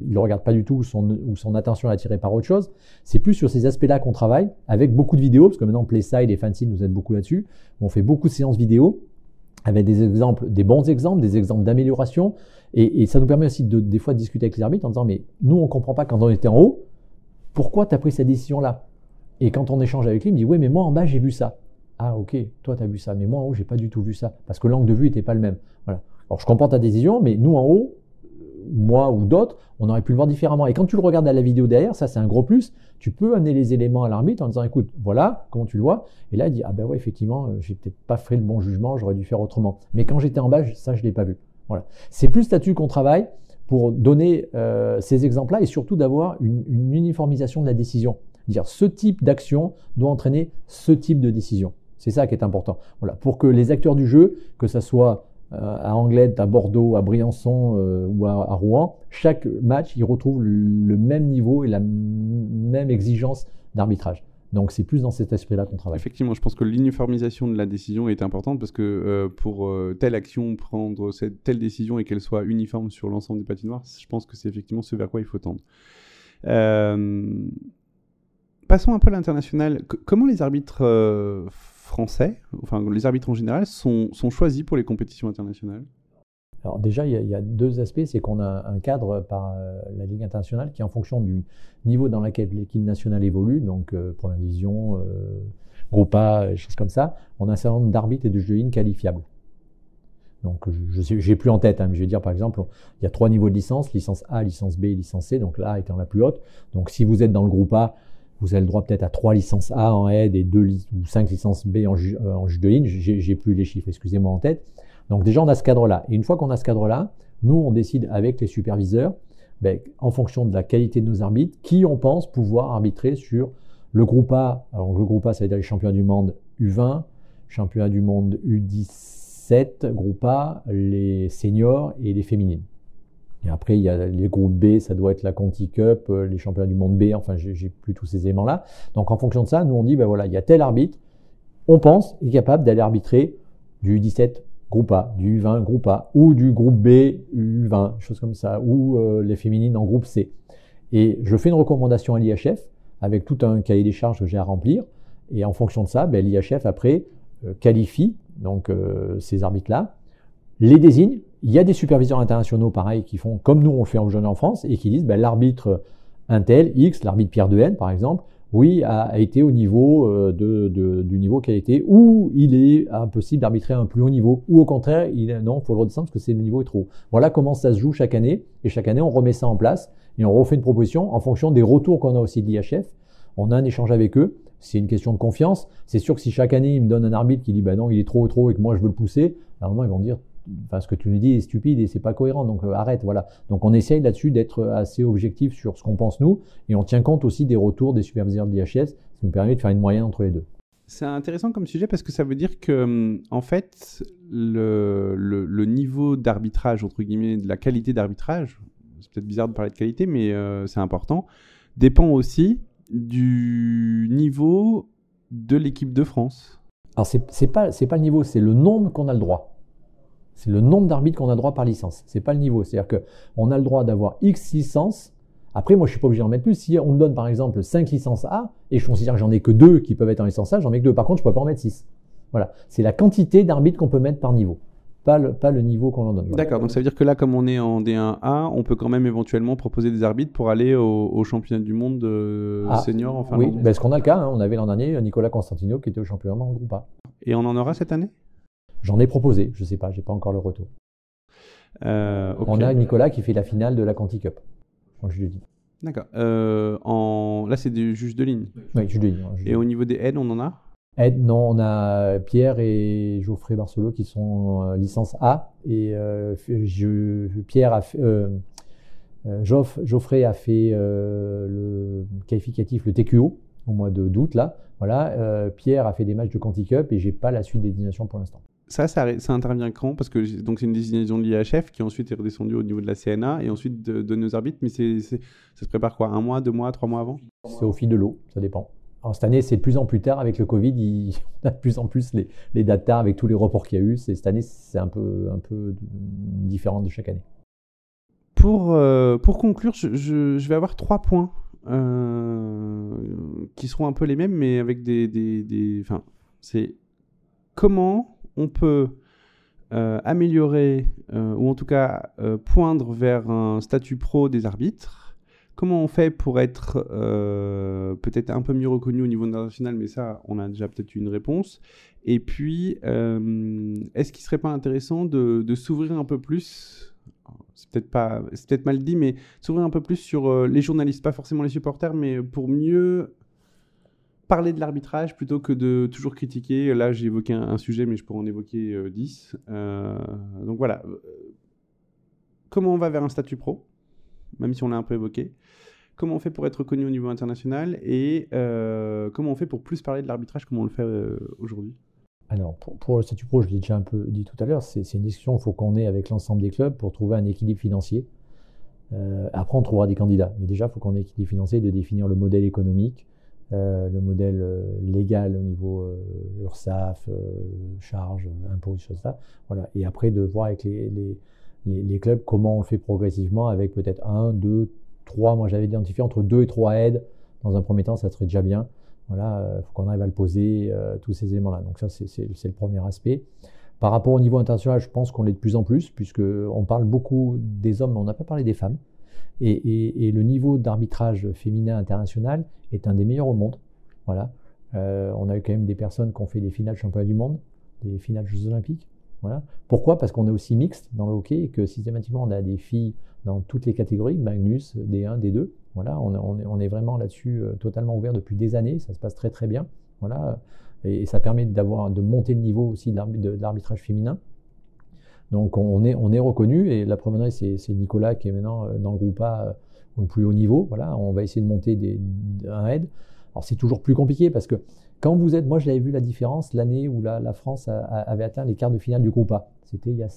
ne regarde pas du tout ou son, attention est attirée par autre chose. C'est plus sur ces aspects-là qu'on travaille avec beaucoup de vidéos, parce que maintenant Playside et Fancy nous aident beaucoup là-dessus. On fait beaucoup de séances vidéo avec des exemples, des bons exemples, des exemples d'amélioration. Et, ça nous permet aussi de, des fois de discuter avec les arbitres en disant mais nous on comprend pas quand on était en haut, pourquoi tu as pris cette décision-là? Et quand on échange avec lui, il me dit oui mais moi en bas j'ai vu ça. Ah ok, toi tu as vu ça, mais moi en haut j'ai pas du tout vu ça parce que l'angle de vue n'était pas le même. Voilà. Alors je comprends ta décision, mais nous en haut, moi ou d'autres, on aurait pu le voir différemment. Et quand tu le regardes à la vidéo derrière, ça c'est un gros plus, tu peux amener les éléments à l'arbitre en disant écoute, voilà comment tu le vois. Et là, il dit ah ben ouais, effectivement, euh, j'ai peut-être pas fait le bon jugement, j'aurais dû faire autrement. Mais quand j'étais en bas, ça je l'ai pas vu. Voilà. C'est plus statut qu'on travaille pour donner euh, ces exemples-là et surtout d'avoir une, uniformisation de la décision. dire ce type d'action doit entraîner ce type de décision. C'est ça qui est important. Voilà, pour que les acteurs du jeu, que ce soit à Anglette, à Bordeaux, à Briançon euh, ou à, Rouen, chaque match, ils retrouvent le même niveau et la même exigence d'arbitrage. Donc c'est plus dans cet aspect-là qu'on travaille. Effectivement, je pense que l'uniformisation de la décision est importante parce que euh, pour telle action, prendre telle décision et qu'elle soit uniforme sur l'ensemble des patinoires, je pense que c'est effectivement ce vers quoi il faut tendre. passons un peu à l'international. comment les arbitres français, enfin les arbitres en général, sont, choisis pour les compétitions internationales alors déjà, il y, a, deux aspects. C'est qu'on a un cadre par euh, la Ligue internationale qui, en fonction du niveau dans lequel l'équipe nationale évolue, donc euh, première division, euh, groupe A, choses comme ça, on a un certain nombre d'arbitres et de juges de qualifiables. Donc je n'ai plus en tête, hein, je vais dire par exemple, il y a trois niveaux de licence, licence A, licence B, licence C, donc là étant la plus haute. Donc si vous êtes dans le groupe A, vous avez le droit peut-être à trois licences A en aide et deux ou cinq licences B en, juge de ligne. J'ai plus les chiffres, excusez-moi en tête. Donc déjà, on a ce cadre-là. Et une fois qu'on a ce cadre-là, nous, on décide avec les superviseurs, ben, en fonction de la qualité de nos arbitres, qui on pense pouvoir arbitrer sur le groupe A. Alors le groupe A, ça veut dire les championnats du monde U20, championnat du monde U17, groupe A, les seniors et les féminines. Après, il y a les groupes B, ça doit être la Conti Cup, euh, les championnats du monde B, enfin, j'ai plus tous ces éléments-là. Donc, en fonction de ça, nous, on dit, ben voilà, il y a tel arbitre, on pense, est capable d'aller arbitrer du 17 groupe A, du 20 groupe A, ou du groupe B, U20, choses comme ça, ou euh, les féminines en groupe C. Et je fais une recommandation à l'IHF avec tout un cahier des charges que j'ai à remplir. Et en fonction de ça, ben, l'IHF, après, euh, qualifie donc ces arbitres-là, les désigne il y a des superviseurs internationaux, pareil, qui font comme nous on fait aujourd'hui en France et qui disent ben, l'arbitre Intel, X, l'arbitre Pierre Dehaene, par exemple, oui, a, été au niveau euh, de, du niveau qui a été, ou il est impossible d'arbitrer à un plus haut niveau, ou au contraire, il non, faut le redescendre parce que c'est le niveau est trop. Voilà comment ça se joue chaque année, et chaque année on remet ça en place, et on refait une proposition en fonction des retours qu'on a aussi de l'IHF. On a un échange avec eux, c'est une question de confiance. C'est sûr que si chaque année ils me donnent un arbitre qui dit ben non, il est trop haut, trop et que moi je veux le pousser, à un moment ils vont dire enfin, ce que tu nous dis est stupide et c'est pas cohérent, donc euh, arrête, voilà. Donc on essaye là-dessus d'être assez objectif sur ce qu'on pense nous, et on tient compte aussi des retours des superviseurs de l'IHS, ce qui nous permet de faire une moyenne entre les deux. C'est intéressant comme sujet parce que ça veut dire que, hum, en fait, le, le, niveau d'arbitrage, entre guillemets, de la qualité d'arbitrage, c'est peut-être bizarre de parler de qualité, mais euh, c'est important, dépend aussi du niveau de l'équipe de France. Alors, c'est pas, pas le niveau, c'est le nombre qu'on a le droit. C'est le nombre d'arbitres qu'on a droit par licence. C'est pas le niveau. C'est-à-dire qu'on a le droit d'avoir X licences. Après, moi, je suis pas obligé d'en mettre plus. Si on me donne, par exemple, 5 licences A, et je considère que j'en ai que 2 qui peuvent être en licence A, j'en mets que 2. Par contre, je peux pas en mettre 6. Voilà. C'est la quantité d'arbitres qu'on peut mettre par niveau. Pas le, pas le niveau qu'on en donne. D'accord. Donc, ça veut dire que là, comme on est en D1A, on peut quand même éventuellement proposer des arbitres pour aller au, championnat du monde de ah, senior en Oui, parce ben, qu'on a le cas. Hein. On avait l'an dernier Nicolas Constantino qui était au championnat en groupe A. Et on en aura cette année? J'en ai proposé, je ne sais pas, j'ai pas encore le retour. Euh, On a Nicolas qui fait la finale de la Conti Cup en jeudi. D'accord. Euh, en... Là, c'est des juges de ligne. Oui, juges de ligne. Et au niveau des aides, on en a? Aides, non, on a Pierre et Geoffrey Barcelot qui sont euh, licence A. Et je, Pierre a fait, Geoffrey a fait le qualificatif, le TQO, au mois d'août, là. Voilà. Pierre a fait des matchs de Conti Cup et j'ai pas la suite des désignations pour l'instant ça, ça, intervient quand? Parce que donc c'est une désignation de l'IHF qui ensuite est redescendue au niveau de la CNA et ensuite de, nos arbitres. Mais c'est, ça se prépare quoi? Un mois, deux mois, trois mois avant? C'est au fil de l'eau, ça dépend. Alors, cette année, c'est de plus en plus tard avec le Covid. Il, on a de plus en plus les, les tard avec tous les reports qu'il y a eu. C'est, cette année, c'est un peu, un peu différent de chaque année. Pour, euh, pour conclure, je, je, vais avoir trois points euh, qui seront un peu les mêmes, mais avec des. des, des enfin, c'est comment on peut euh, améliorer, euh, ou en tout cas euh, poindre vers un statut pro des arbitres Comment on fait pour être peut-être un peu mieux reconnu au niveau international, mais ça, on a déjà peut-être une réponse. Et puis, est-ce qu'il ne serait pas intéressant de, s'ouvrir un peu plus c'est peut-être mal dit, mais s'ouvrir un peu plus sur les journalistes, pas forcément les supporters, mais pour mieux parler de l'arbitrage plutôt que de toujours critiquer. Là, j'ai évoqué un, sujet, mais je pourrais en évoquer 10. Euh, euh, donc voilà. Comment on va vers un statut pro, même si on l'a un peu évoqué? Comment on fait pour être reconnu au niveau international? Et euh, comment on fait pour plus parler de l'arbitrage comme on le fait euh, aujourd'hui? Alors, pour, le statut pro, je l'ai déjà un peu dit tout à l'heure, c'est une discussion qu'il faut qu'on ait avec l'ensemble des clubs pour trouver un équilibre financier. Euh, après, on trouvera des candidats. Mais déjà, il faut qu'on ait un équilibre financier de définir le modèle économique, euh, le modèle euh, légal au niveau euh, URSAF, charges, impôts, des choses là. Voilà. Et après, de voir avec les, clubs comment on le fait progressivement avec peut-être un, deux, trois. Moi, j'avais identifié entre deux et trois aides. Dans un premier temps, ça serait déjà bien. Voilà, il faut qu'on arrive à le poser, tous ces éléments-là. Donc ça, c'est le premier aspect. Par rapport au niveau international, je pense qu'on l'est de plus en plus, puisqu'on parle beaucoup des hommes, mais on n'a pas parlé des femmes. Et, le niveau d'arbitrage féminin international est un des meilleurs au monde. Voilà. Euh, on a eu quand même des personnes qui ont fait des finales championnats du monde, des finales Jeux olympiques. Voilà. Pourquoi? Parce qu'on est aussi mixte dans le hockey et que systématiquement on a des filles dans toutes les catégories, Magnus, D1, D2. Voilà, on, est- vraiment là-dessus euh, totalement ouvert depuis des années, ça se passe très très bien. Voilà, et, et ça permet d'avoir de monter le niveau aussi de l'arbitrage féminin. Donc on est, on est reconnu et la preuve c'est Nicolas qui est maintenant euh, dans le groupe A euh, au plus haut niveau. Voilà, on va essayer de monter des, un aide. Alors c'est toujours plus compliqué parce que quand vous êtes, moi je l'avais vu la différence l'année où la, France avait atteint les quarts de finale du groupe A. C'était il y a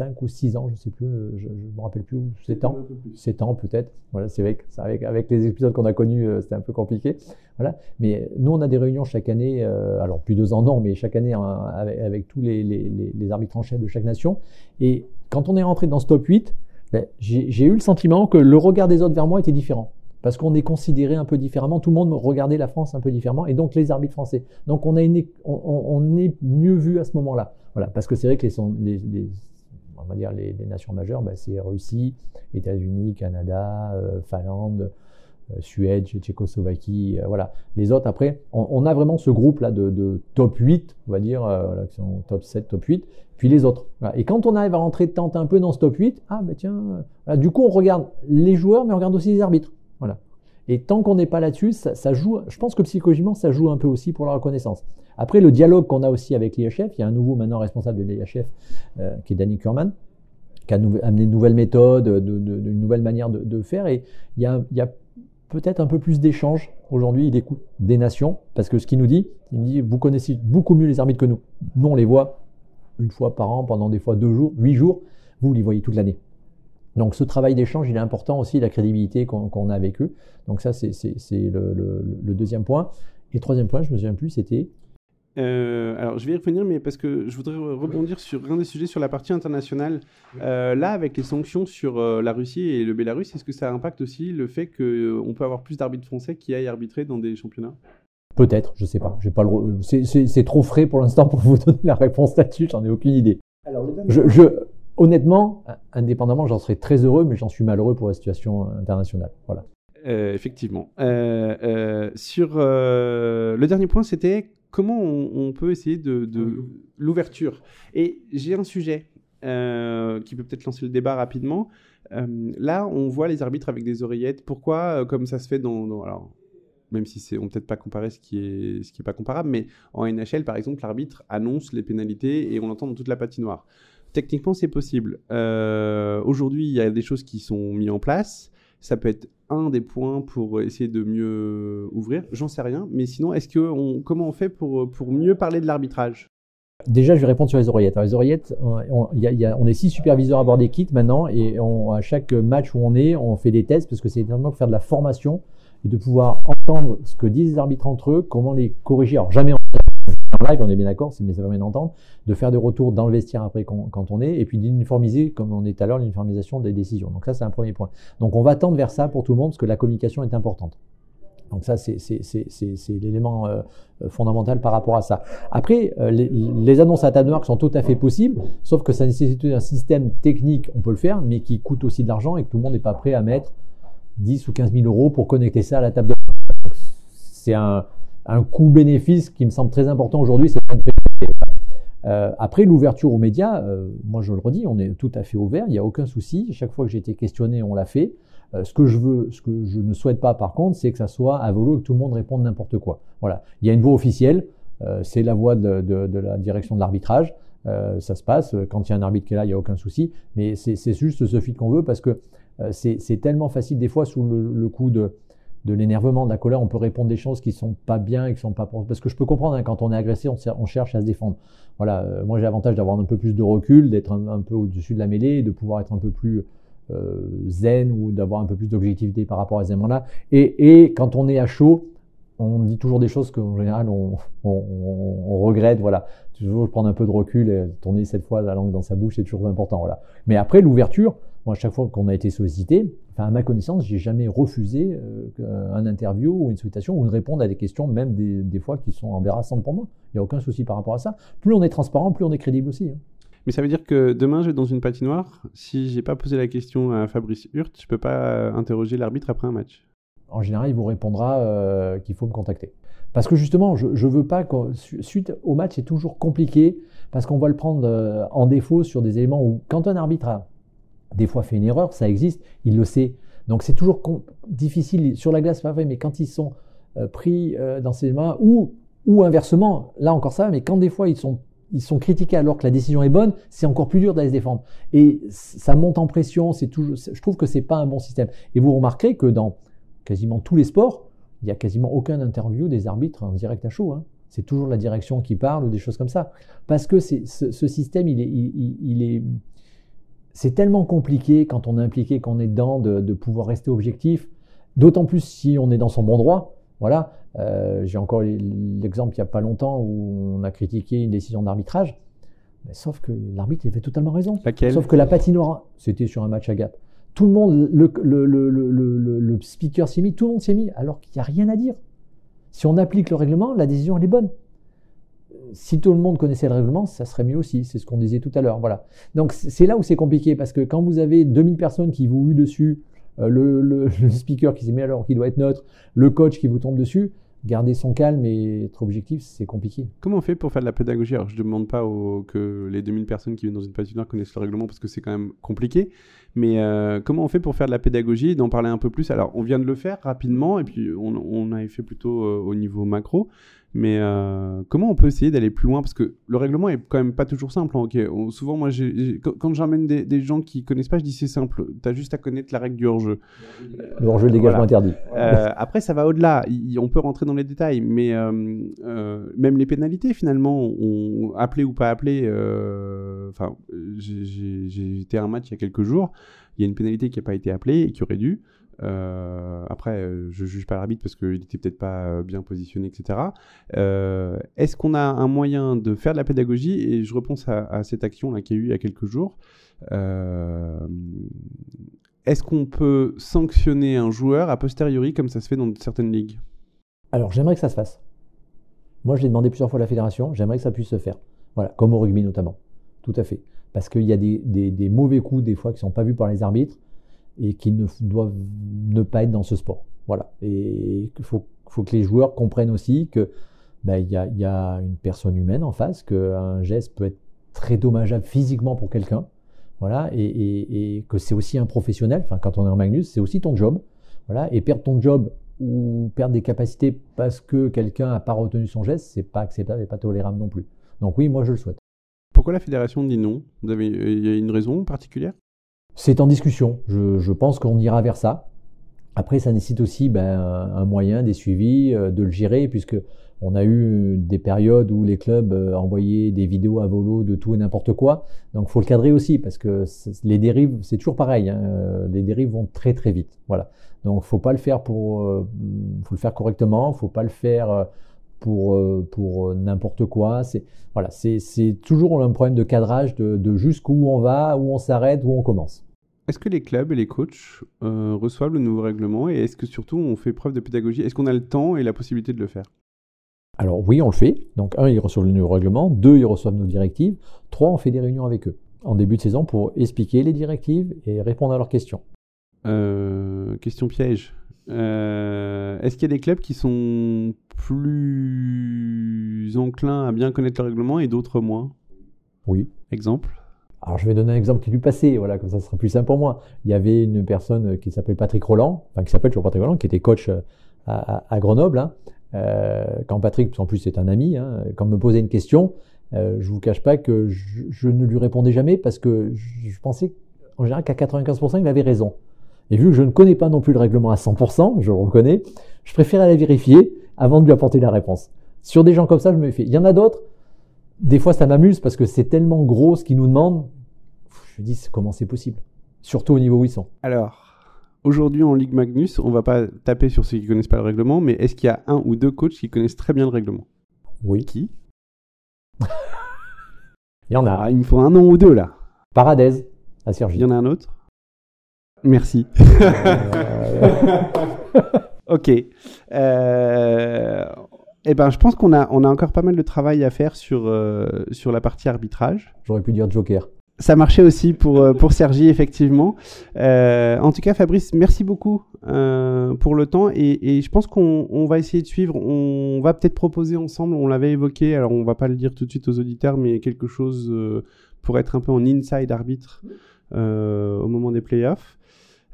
5 ou 6 ans, je sais plus, euh, je ne me rappelle plus, 7 ans. 7 ans peut-être. Voilà, c'est vrai que c'est avec, avec les épisodes qu'on a connus, euh, c'était un peu compliqué. Voilà. Mais nous, on a des réunions chaque année, euh, alors plus deux ans, non, mais chaque année hein, avec, avec tous les, les, les, les arbitres en chef de chaque nation. Et quand on est rentré dans ce top 8, ben, j'ai eu le sentiment que le regard des autres vers moi était différent. Parce qu'on est considéré un peu différemment, tout le monde regardait la France un peu différemment, et donc les arbitres français. Donc on, a une, on, est mieux vu à ce moment-là. Voilà, parce que c'est vrai que les, son- les, les- on va dire les, nations majeures, ben, c'est Russie, États-Unis, Canada, euh, Finlande, euh, Suède, Tchécoslovaquie, euh, voilà. Les autres, après, on, a vraiment ce groupe-là de, de top 8, on va dire, qui sont top 7, top 8, puis les autres. Et quand on arrive à rentrer de un peu dans ce top 8, ah ben tiens, du coup on regarde les joueurs, mais on regarde aussi les arbitres. Et tant qu'on n'est pas là-dessus, ça, joue, je pense que psychologiquement, ça joue un peu aussi pour la reconnaissance. Après, le dialogue qu'on a aussi avec l'IHF, il y a un nouveau maintenant responsable de l'IHF, euh, qui est Danny Kurman, qui a amené de nouvelles méthodes, de, de, de- une nouvelle manière de, faire. Et il y a, il y a peut-être un peu plus d'échanges aujourd'hui. Il écoute des nations, parce que ce qu'il nous dit, il me dit, vous connaissez beaucoup mieux les arbitres que nous. Nous, on les voit une fois par an, pendant des fois deux jours, huit jours. Vous, vous les voyez toute l'année. Donc ce travail d'échange, il est important aussi, la crédibilité qu'on a avec eux. Donc ça, c'est le, le- le deuxième point. Et troisième point, je me souviens plus, c'était? Euh, alors, je vais y revenir, mais parce que je voudrais rebondir sur un des sujets sur la partie internationale. Euh, là, avec les sanctions sur euh, la Russie et le Bélarus, est-ce que ça impacte aussi le fait qu'on peut avoir plus d'arbitres français qui aillent arbitrer dans des championnats? Peut-être, je sais pas. J'ai pas le. c'est- trop frais pour l'instant pour vous donner la réponse là-dessus. J'en ai aucune idée. Je, je, honnêtement, indépendamment, j'en serais très heureux, mais j'en suis malheureux pour la situation internationale. Voilà. Euh, effectivement. Euh, euh, sur euh, le dernier point, c'était comment on, on peut essayer de, de l'ouverture. Et j'ai un sujet euh, qui peut peut-être lancer le débat rapidement. Euh, là, on voit les arbitres avec des oreillettes. Pourquoi, euh, comme ça se fait dans, dans- alors, même si c'est, on peut peut-être pas comparer ce qui est, ce qui est pas comparable, mais en NHL, par exemple, l'arbitre annonce les pénalités et on l'entend dans toute la patinoire. Techniquement, c'est possible. Euh, aujourd'hui, il y a des choses qui sont mises en place. Ça peut être un des points pour essayer de mieux ouvrir. J'en sais rien, mais sinon, est-ce que on, comment on fait pour, pour mieux parler de l'arbitrage? Déjà, je vais répondre sur les oreillettes. Alors, les oreillettes, on, on- on est six superviseurs à bord des kits maintenant, et on- à chaque match où on est, on fait des tests parce que c'est vraiment faire de la formation et de pouvoir entendre ce que disent les arbitres entre eux, comment les corriger. Alors, jamais en en live, on est bien d'accord, mais ça permet d'entendre, de faire des retours dans le vestiaire après quand, on est, et puis d'uniformiser, comme on est à l'heure, l'uniformisation des décisions. Donc ça, c'est un premier point. Donc on va tendre vers ça pour tout le monde, parce que la communication est importante. Donc ça, c'est l'élément euh, euh, fondamental par rapport à ça. Après, euh, les, annonces à table noire sont tout à fait possibles, sauf que ça nécessite un système technique, on peut le faire, mais qui coûte aussi de l'argent et que tout le monde n'est pas prêt à mettre 10 ou 15 000 euros pour connecter ça à la table de C'est un, un coût-bénéfice qui me semble très important aujourd'hui. C'est priorité. Euh, après l'ouverture aux médias, euh, moi je le redis, on est tout à fait ouvert, il n'y a aucun souci. Chaque fois que j'ai été questionné, on l'a fait. Euh, ce que je veux, ce que je ne souhaite pas par contre, c'est que ça soit à volo et que tout le monde réponde n'importe quoi. Voilà. Il y a une voix officielle, euh, c'est la voix de, de- de la direction de l'arbitrage. Ça se passe. Quand il y a un arbitre qui est là, il n'y a aucun souci. Mais c'est juste ce feed qu'on veut parce que c'est tellement facile des fois sous le, coup de, de l'énervement, de la colère, on peut répondre des choses qui sont pas bien et qui sont pas parce que je peux comprendre hein, quand on est agressé, on, cherche à se défendre. Voilà, euh, moi j'ai l'avantage d'avoir un peu plus de recul, d'être un, peu au-dessus de la mêlée, de pouvoir être un peu plus euh, zen ou d'avoir un peu plus d'objectivité par rapport à ces éléments-là. Et, quand on est à chaud, on dit toujours des choses qu'en général on, regrette. Voilà, toujours prendre un peu de recul et tourner cette fois la langue dans sa bouche, c'est toujours important. Voilà. Mais après l'ouverture, moi, à chaque fois qu'on a été sollicité, enfin, à ma connaissance, j'ai jamais refusé euh, un interview ou une sollicitation ou une réponse à des questions, même des, des fois qui sont embarrassantes pour moi. Il n'y a aucun souci par rapport à ça. Plus on est transparent, plus on est crédible aussi. Hein. Mais ça veut dire que demain, je vais dans une patinoire. Si j'ai pas posé la question à Fabrice Hurt, je peux pas interroger l'arbitre après un match. En général, il vous répondra euh, qu'il faut me contacter. Parce que justement, je ne veux pas que, suite au match, c'est toujours compliqué parce qu'on va le prendre euh, en défaut sur des éléments où, quand un arbitre a des fois fait une erreur, ça existe, il le sait. Donc c'est toujours difficile sur la glace, pas vrai, mais quand ils sont euh, pris dans ces éléments ou ou inversement, là encore ça, mais quand des fois ils sont ils sont critiqués alors que la décision est bonne, c'est encore plus dur d'aller se défendre. Et ça monte en pression, c'est toujours, je trouve que c'est pas un bon système. Et vous remarquerez que dans quasiment tous les sports, il y a quasiment aucun interview des arbitres en direct à chaud. Hein. C'est toujours la direction qui parle ou des choses comme ça. Parce que ce, ce, système, il est, il, est, c'est tellement compliqué quand on est impliqué, qu'on est dedans, de, de pouvoir rester objectif. D'autant plus si on est dans son bon droit. Voilà. Euh, j'ai encore l'exemple il n'y a pas longtemps où on a critiqué une décision d'arbitrage. sauf que l'arbitre avait totalement raison. Sauf que la patinoire, c'était sur un match à Gap. Tout le monde, le, le, le, le speaker s'est mis, tout le monde s'est mis, alors qu'il n'y a rien à dire. Si on applique le règlement, la décision, elle est bonne. Si tout le monde connaissait le règlement, ça serait mieux aussi. C'est ce qu'on disait tout à l'heure. Voilà. Donc c'est là où c'est compliqué parce que quand vous avez 2000 personnes qui vous huent dessus, euh, le, speaker qui s'est mis alors qu'il doit être neutre, le coach qui vous tombe dessus, garder son calme et être objectif, c'est compliqué. Comment on fait pour faire de la pédagogie? Je ne demande pas que les 2000 personnes qui viennent dans une patinoire connaissent le règlement parce que c'est quand même compliqué. Mais euh, comment on fait pour faire de la pédagogie, d'en parler un peu plus? Alors, on vient de le faire rapidement et puis on, on avait fait plutôt euh, au niveau macro. Mais euh, comment on peut essayer d'aller plus loin? Parce que le règlement est quand même pas toujours simple. Hein, souvent, moi, quand, j'emmène des, gens qui connaissent pas, je dis c'est simple. Tu as juste à connaître la règle du hors-jeu. Le hors-jeu, le dégagement interdit. Euh, après, ça va au-delà. On peut rentrer dans les détails, mais euh, même les pénalités, finalement, on, appelé ou pas appelé. Enfin, j'ai été à un match il y a quelques jours. Il y a une pénalité qui n'a pas été appelée et qui aurait dû. Euh, après, euh, je juge pas l'arbitre parce qu'il était peut-être pas euh, bien positionné, etc. Est-ce qu'on a un moyen de faire de la pédagogie? Et je repense à, cette action là qu'il y a eu il y a quelques jours. Est-ce qu'on peut sanctionner un joueur a posteriori comme ça se fait dans certaines ligues? Alors j'aimerais que ça se fasse. Moi, je l'ai demandé plusieurs fois à la fédération. J'aimerais que ça puisse se faire. Voilà, comme au rugby notamment. Tout à fait. Parce qu'il y a des, mauvais coups des fois qui ne sont pas vus par les arbitres et qui ne doivent ne pas être dans ce sport. Voilà. Et il faut, que les joueurs comprennent aussi que ben, il y, a, une personne humaine en face, qu'un geste peut être très dommageable physiquement pour quelqu'un. Voilà, et que c'est aussi un professionnel. Enfin, quand on est en Magnus, c'est aussi ton job. Voilà, et perdre ton job ou perdre des capacités parce que quelqu'un n'a pas retenu son geste, c'est pas acceptable et pas tolérable non plus. Donc oui, moi je le souhaite. Pourquoi la fédération dit non? Vous avez, Il y a une raison particulière? C'est en discussion. Je, pense qu'on ira vers ça. Après, ça nécessite aussi ben, un moyen, des suivis, euh, de le gérer, puisque on a eu des périodes où les clubs euh, envoyaient des vidéos à volo de tout et n'importe quoi. Donc, faut le cadrer aussi, parce que les dérives, c'est toujours pareil. Hein. Les dérives vont très très vite. Voilà. Donc, faut pas le faire pour, euh, faut le faire correctement. Faut pas le faire pour, pour n'importe quoi. C'est voilà, c'est toujours un problème de cadrage de, de jusqu'où on va, où on s'arrête, où on commence. Est-ce que les clubs et les coachs euh, reçoivent le nouveau règlement et est-ce que surtout on fait preuve de pédagogie? Est-ce qu'on a le temps et la possibilité de le faire? Alors oui, on le fait. Donc un, ils reçoivent le nouveau règlement. Deux, ils reçoivent nos directives. Trois, on fait des réunions avec eux en début de saison pour expliquer les directives et répondre à leurs questions. Euh, question piège. Euh, est-ce qu'il y a des clubs qui sont plus enclins à bien connaître le règlement et d'autres moins? Oui. Exemple? Alors je vais donner un exemple qui est du passé, voilà, comme ça ce sera plus simple pour moi. Il y avait une personne qui s'appelle Patrick Roland, enfin qui s'appelle toujours Patrick Roland, qui était coach euh, à, Grenoble. Hein. Euh, quand Patrick, en plus c'est un ami, hein, quand me posait une question, euh, je vous cache pas que je, ne lui répondais jamais parce que je, pensais en général qu'à 95% il avait raison. Et vu que je ne connais pas non plus le règlement à 100%, je le reconnais, je préfère aller vérifier avant de lui apporter la réponse. Sur des gens comme ça, je me fais. Il y en a d'autres, des fois ça m'amuse parce que c'est tellement gros ce qu'ils nous demandent. Je me dis comment c'est possible? Surtout au niveau où ils sont. Alors, aujourd'hui en Ligue Magnus, on va pas taper sur ceux qui connaissent pas le règlement, mais est-ce qu'il y a un ou deux coachs qui connaissent très bien le règlement? Oui. Qui? Il y en a. Ah, il me faut un nom ou deux là. Paradise, à Il Sergi. y en a un autre? Merci. Euh, ok. Euh, Eh ben, je pense qu'on a, on a encore pas mal de travail à faire sur, euh, sur la partie arbitrage. J'aurais pu dire Joker. Ça marchait aussi pour, pour Sergi, effectivement. Euh, en tout cas, Fabrice, merci beaucoup euh, pour le temps. Et, et je pense qu'on on va essayer de suivre. On va peut-être proposer ensemble, on l'avait évoqué, alors on va pas le dire tout de suite aux auditeurs, mais quelque chose pour être un peu en inside arbitre au moment des playoffs.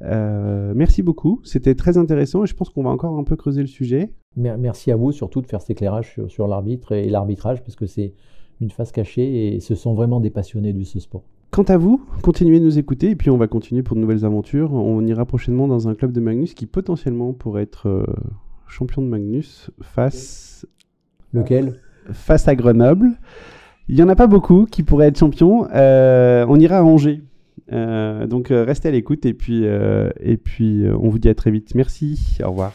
Euh, merci beaucoup, c'était très intéressant et je pense qu'on va encore un peu creuser le sujet. Mer- Merci à vous surtout de faire cet éclairage sur, sur l'arbitre et l'arbitrage parce que c'est une face cachée et ce sont vraiment des passionnés de ce sport. Quant à vous, continuez de nous écouter et puis on va continuer pour de nouvelles aventures. On ira prochainement dans un club de Magnus qui potentiellement pourrait être euh, champion de Magnus face, Lequel? Face à Grenoble. Il n'y en a pas beaucoup qui pourraient être champions. Euh, on ira à Angers. Euh, donc euh, restez à l'écoute et puis, euh, et puis on vous dit à très vite. Merci, au revoir.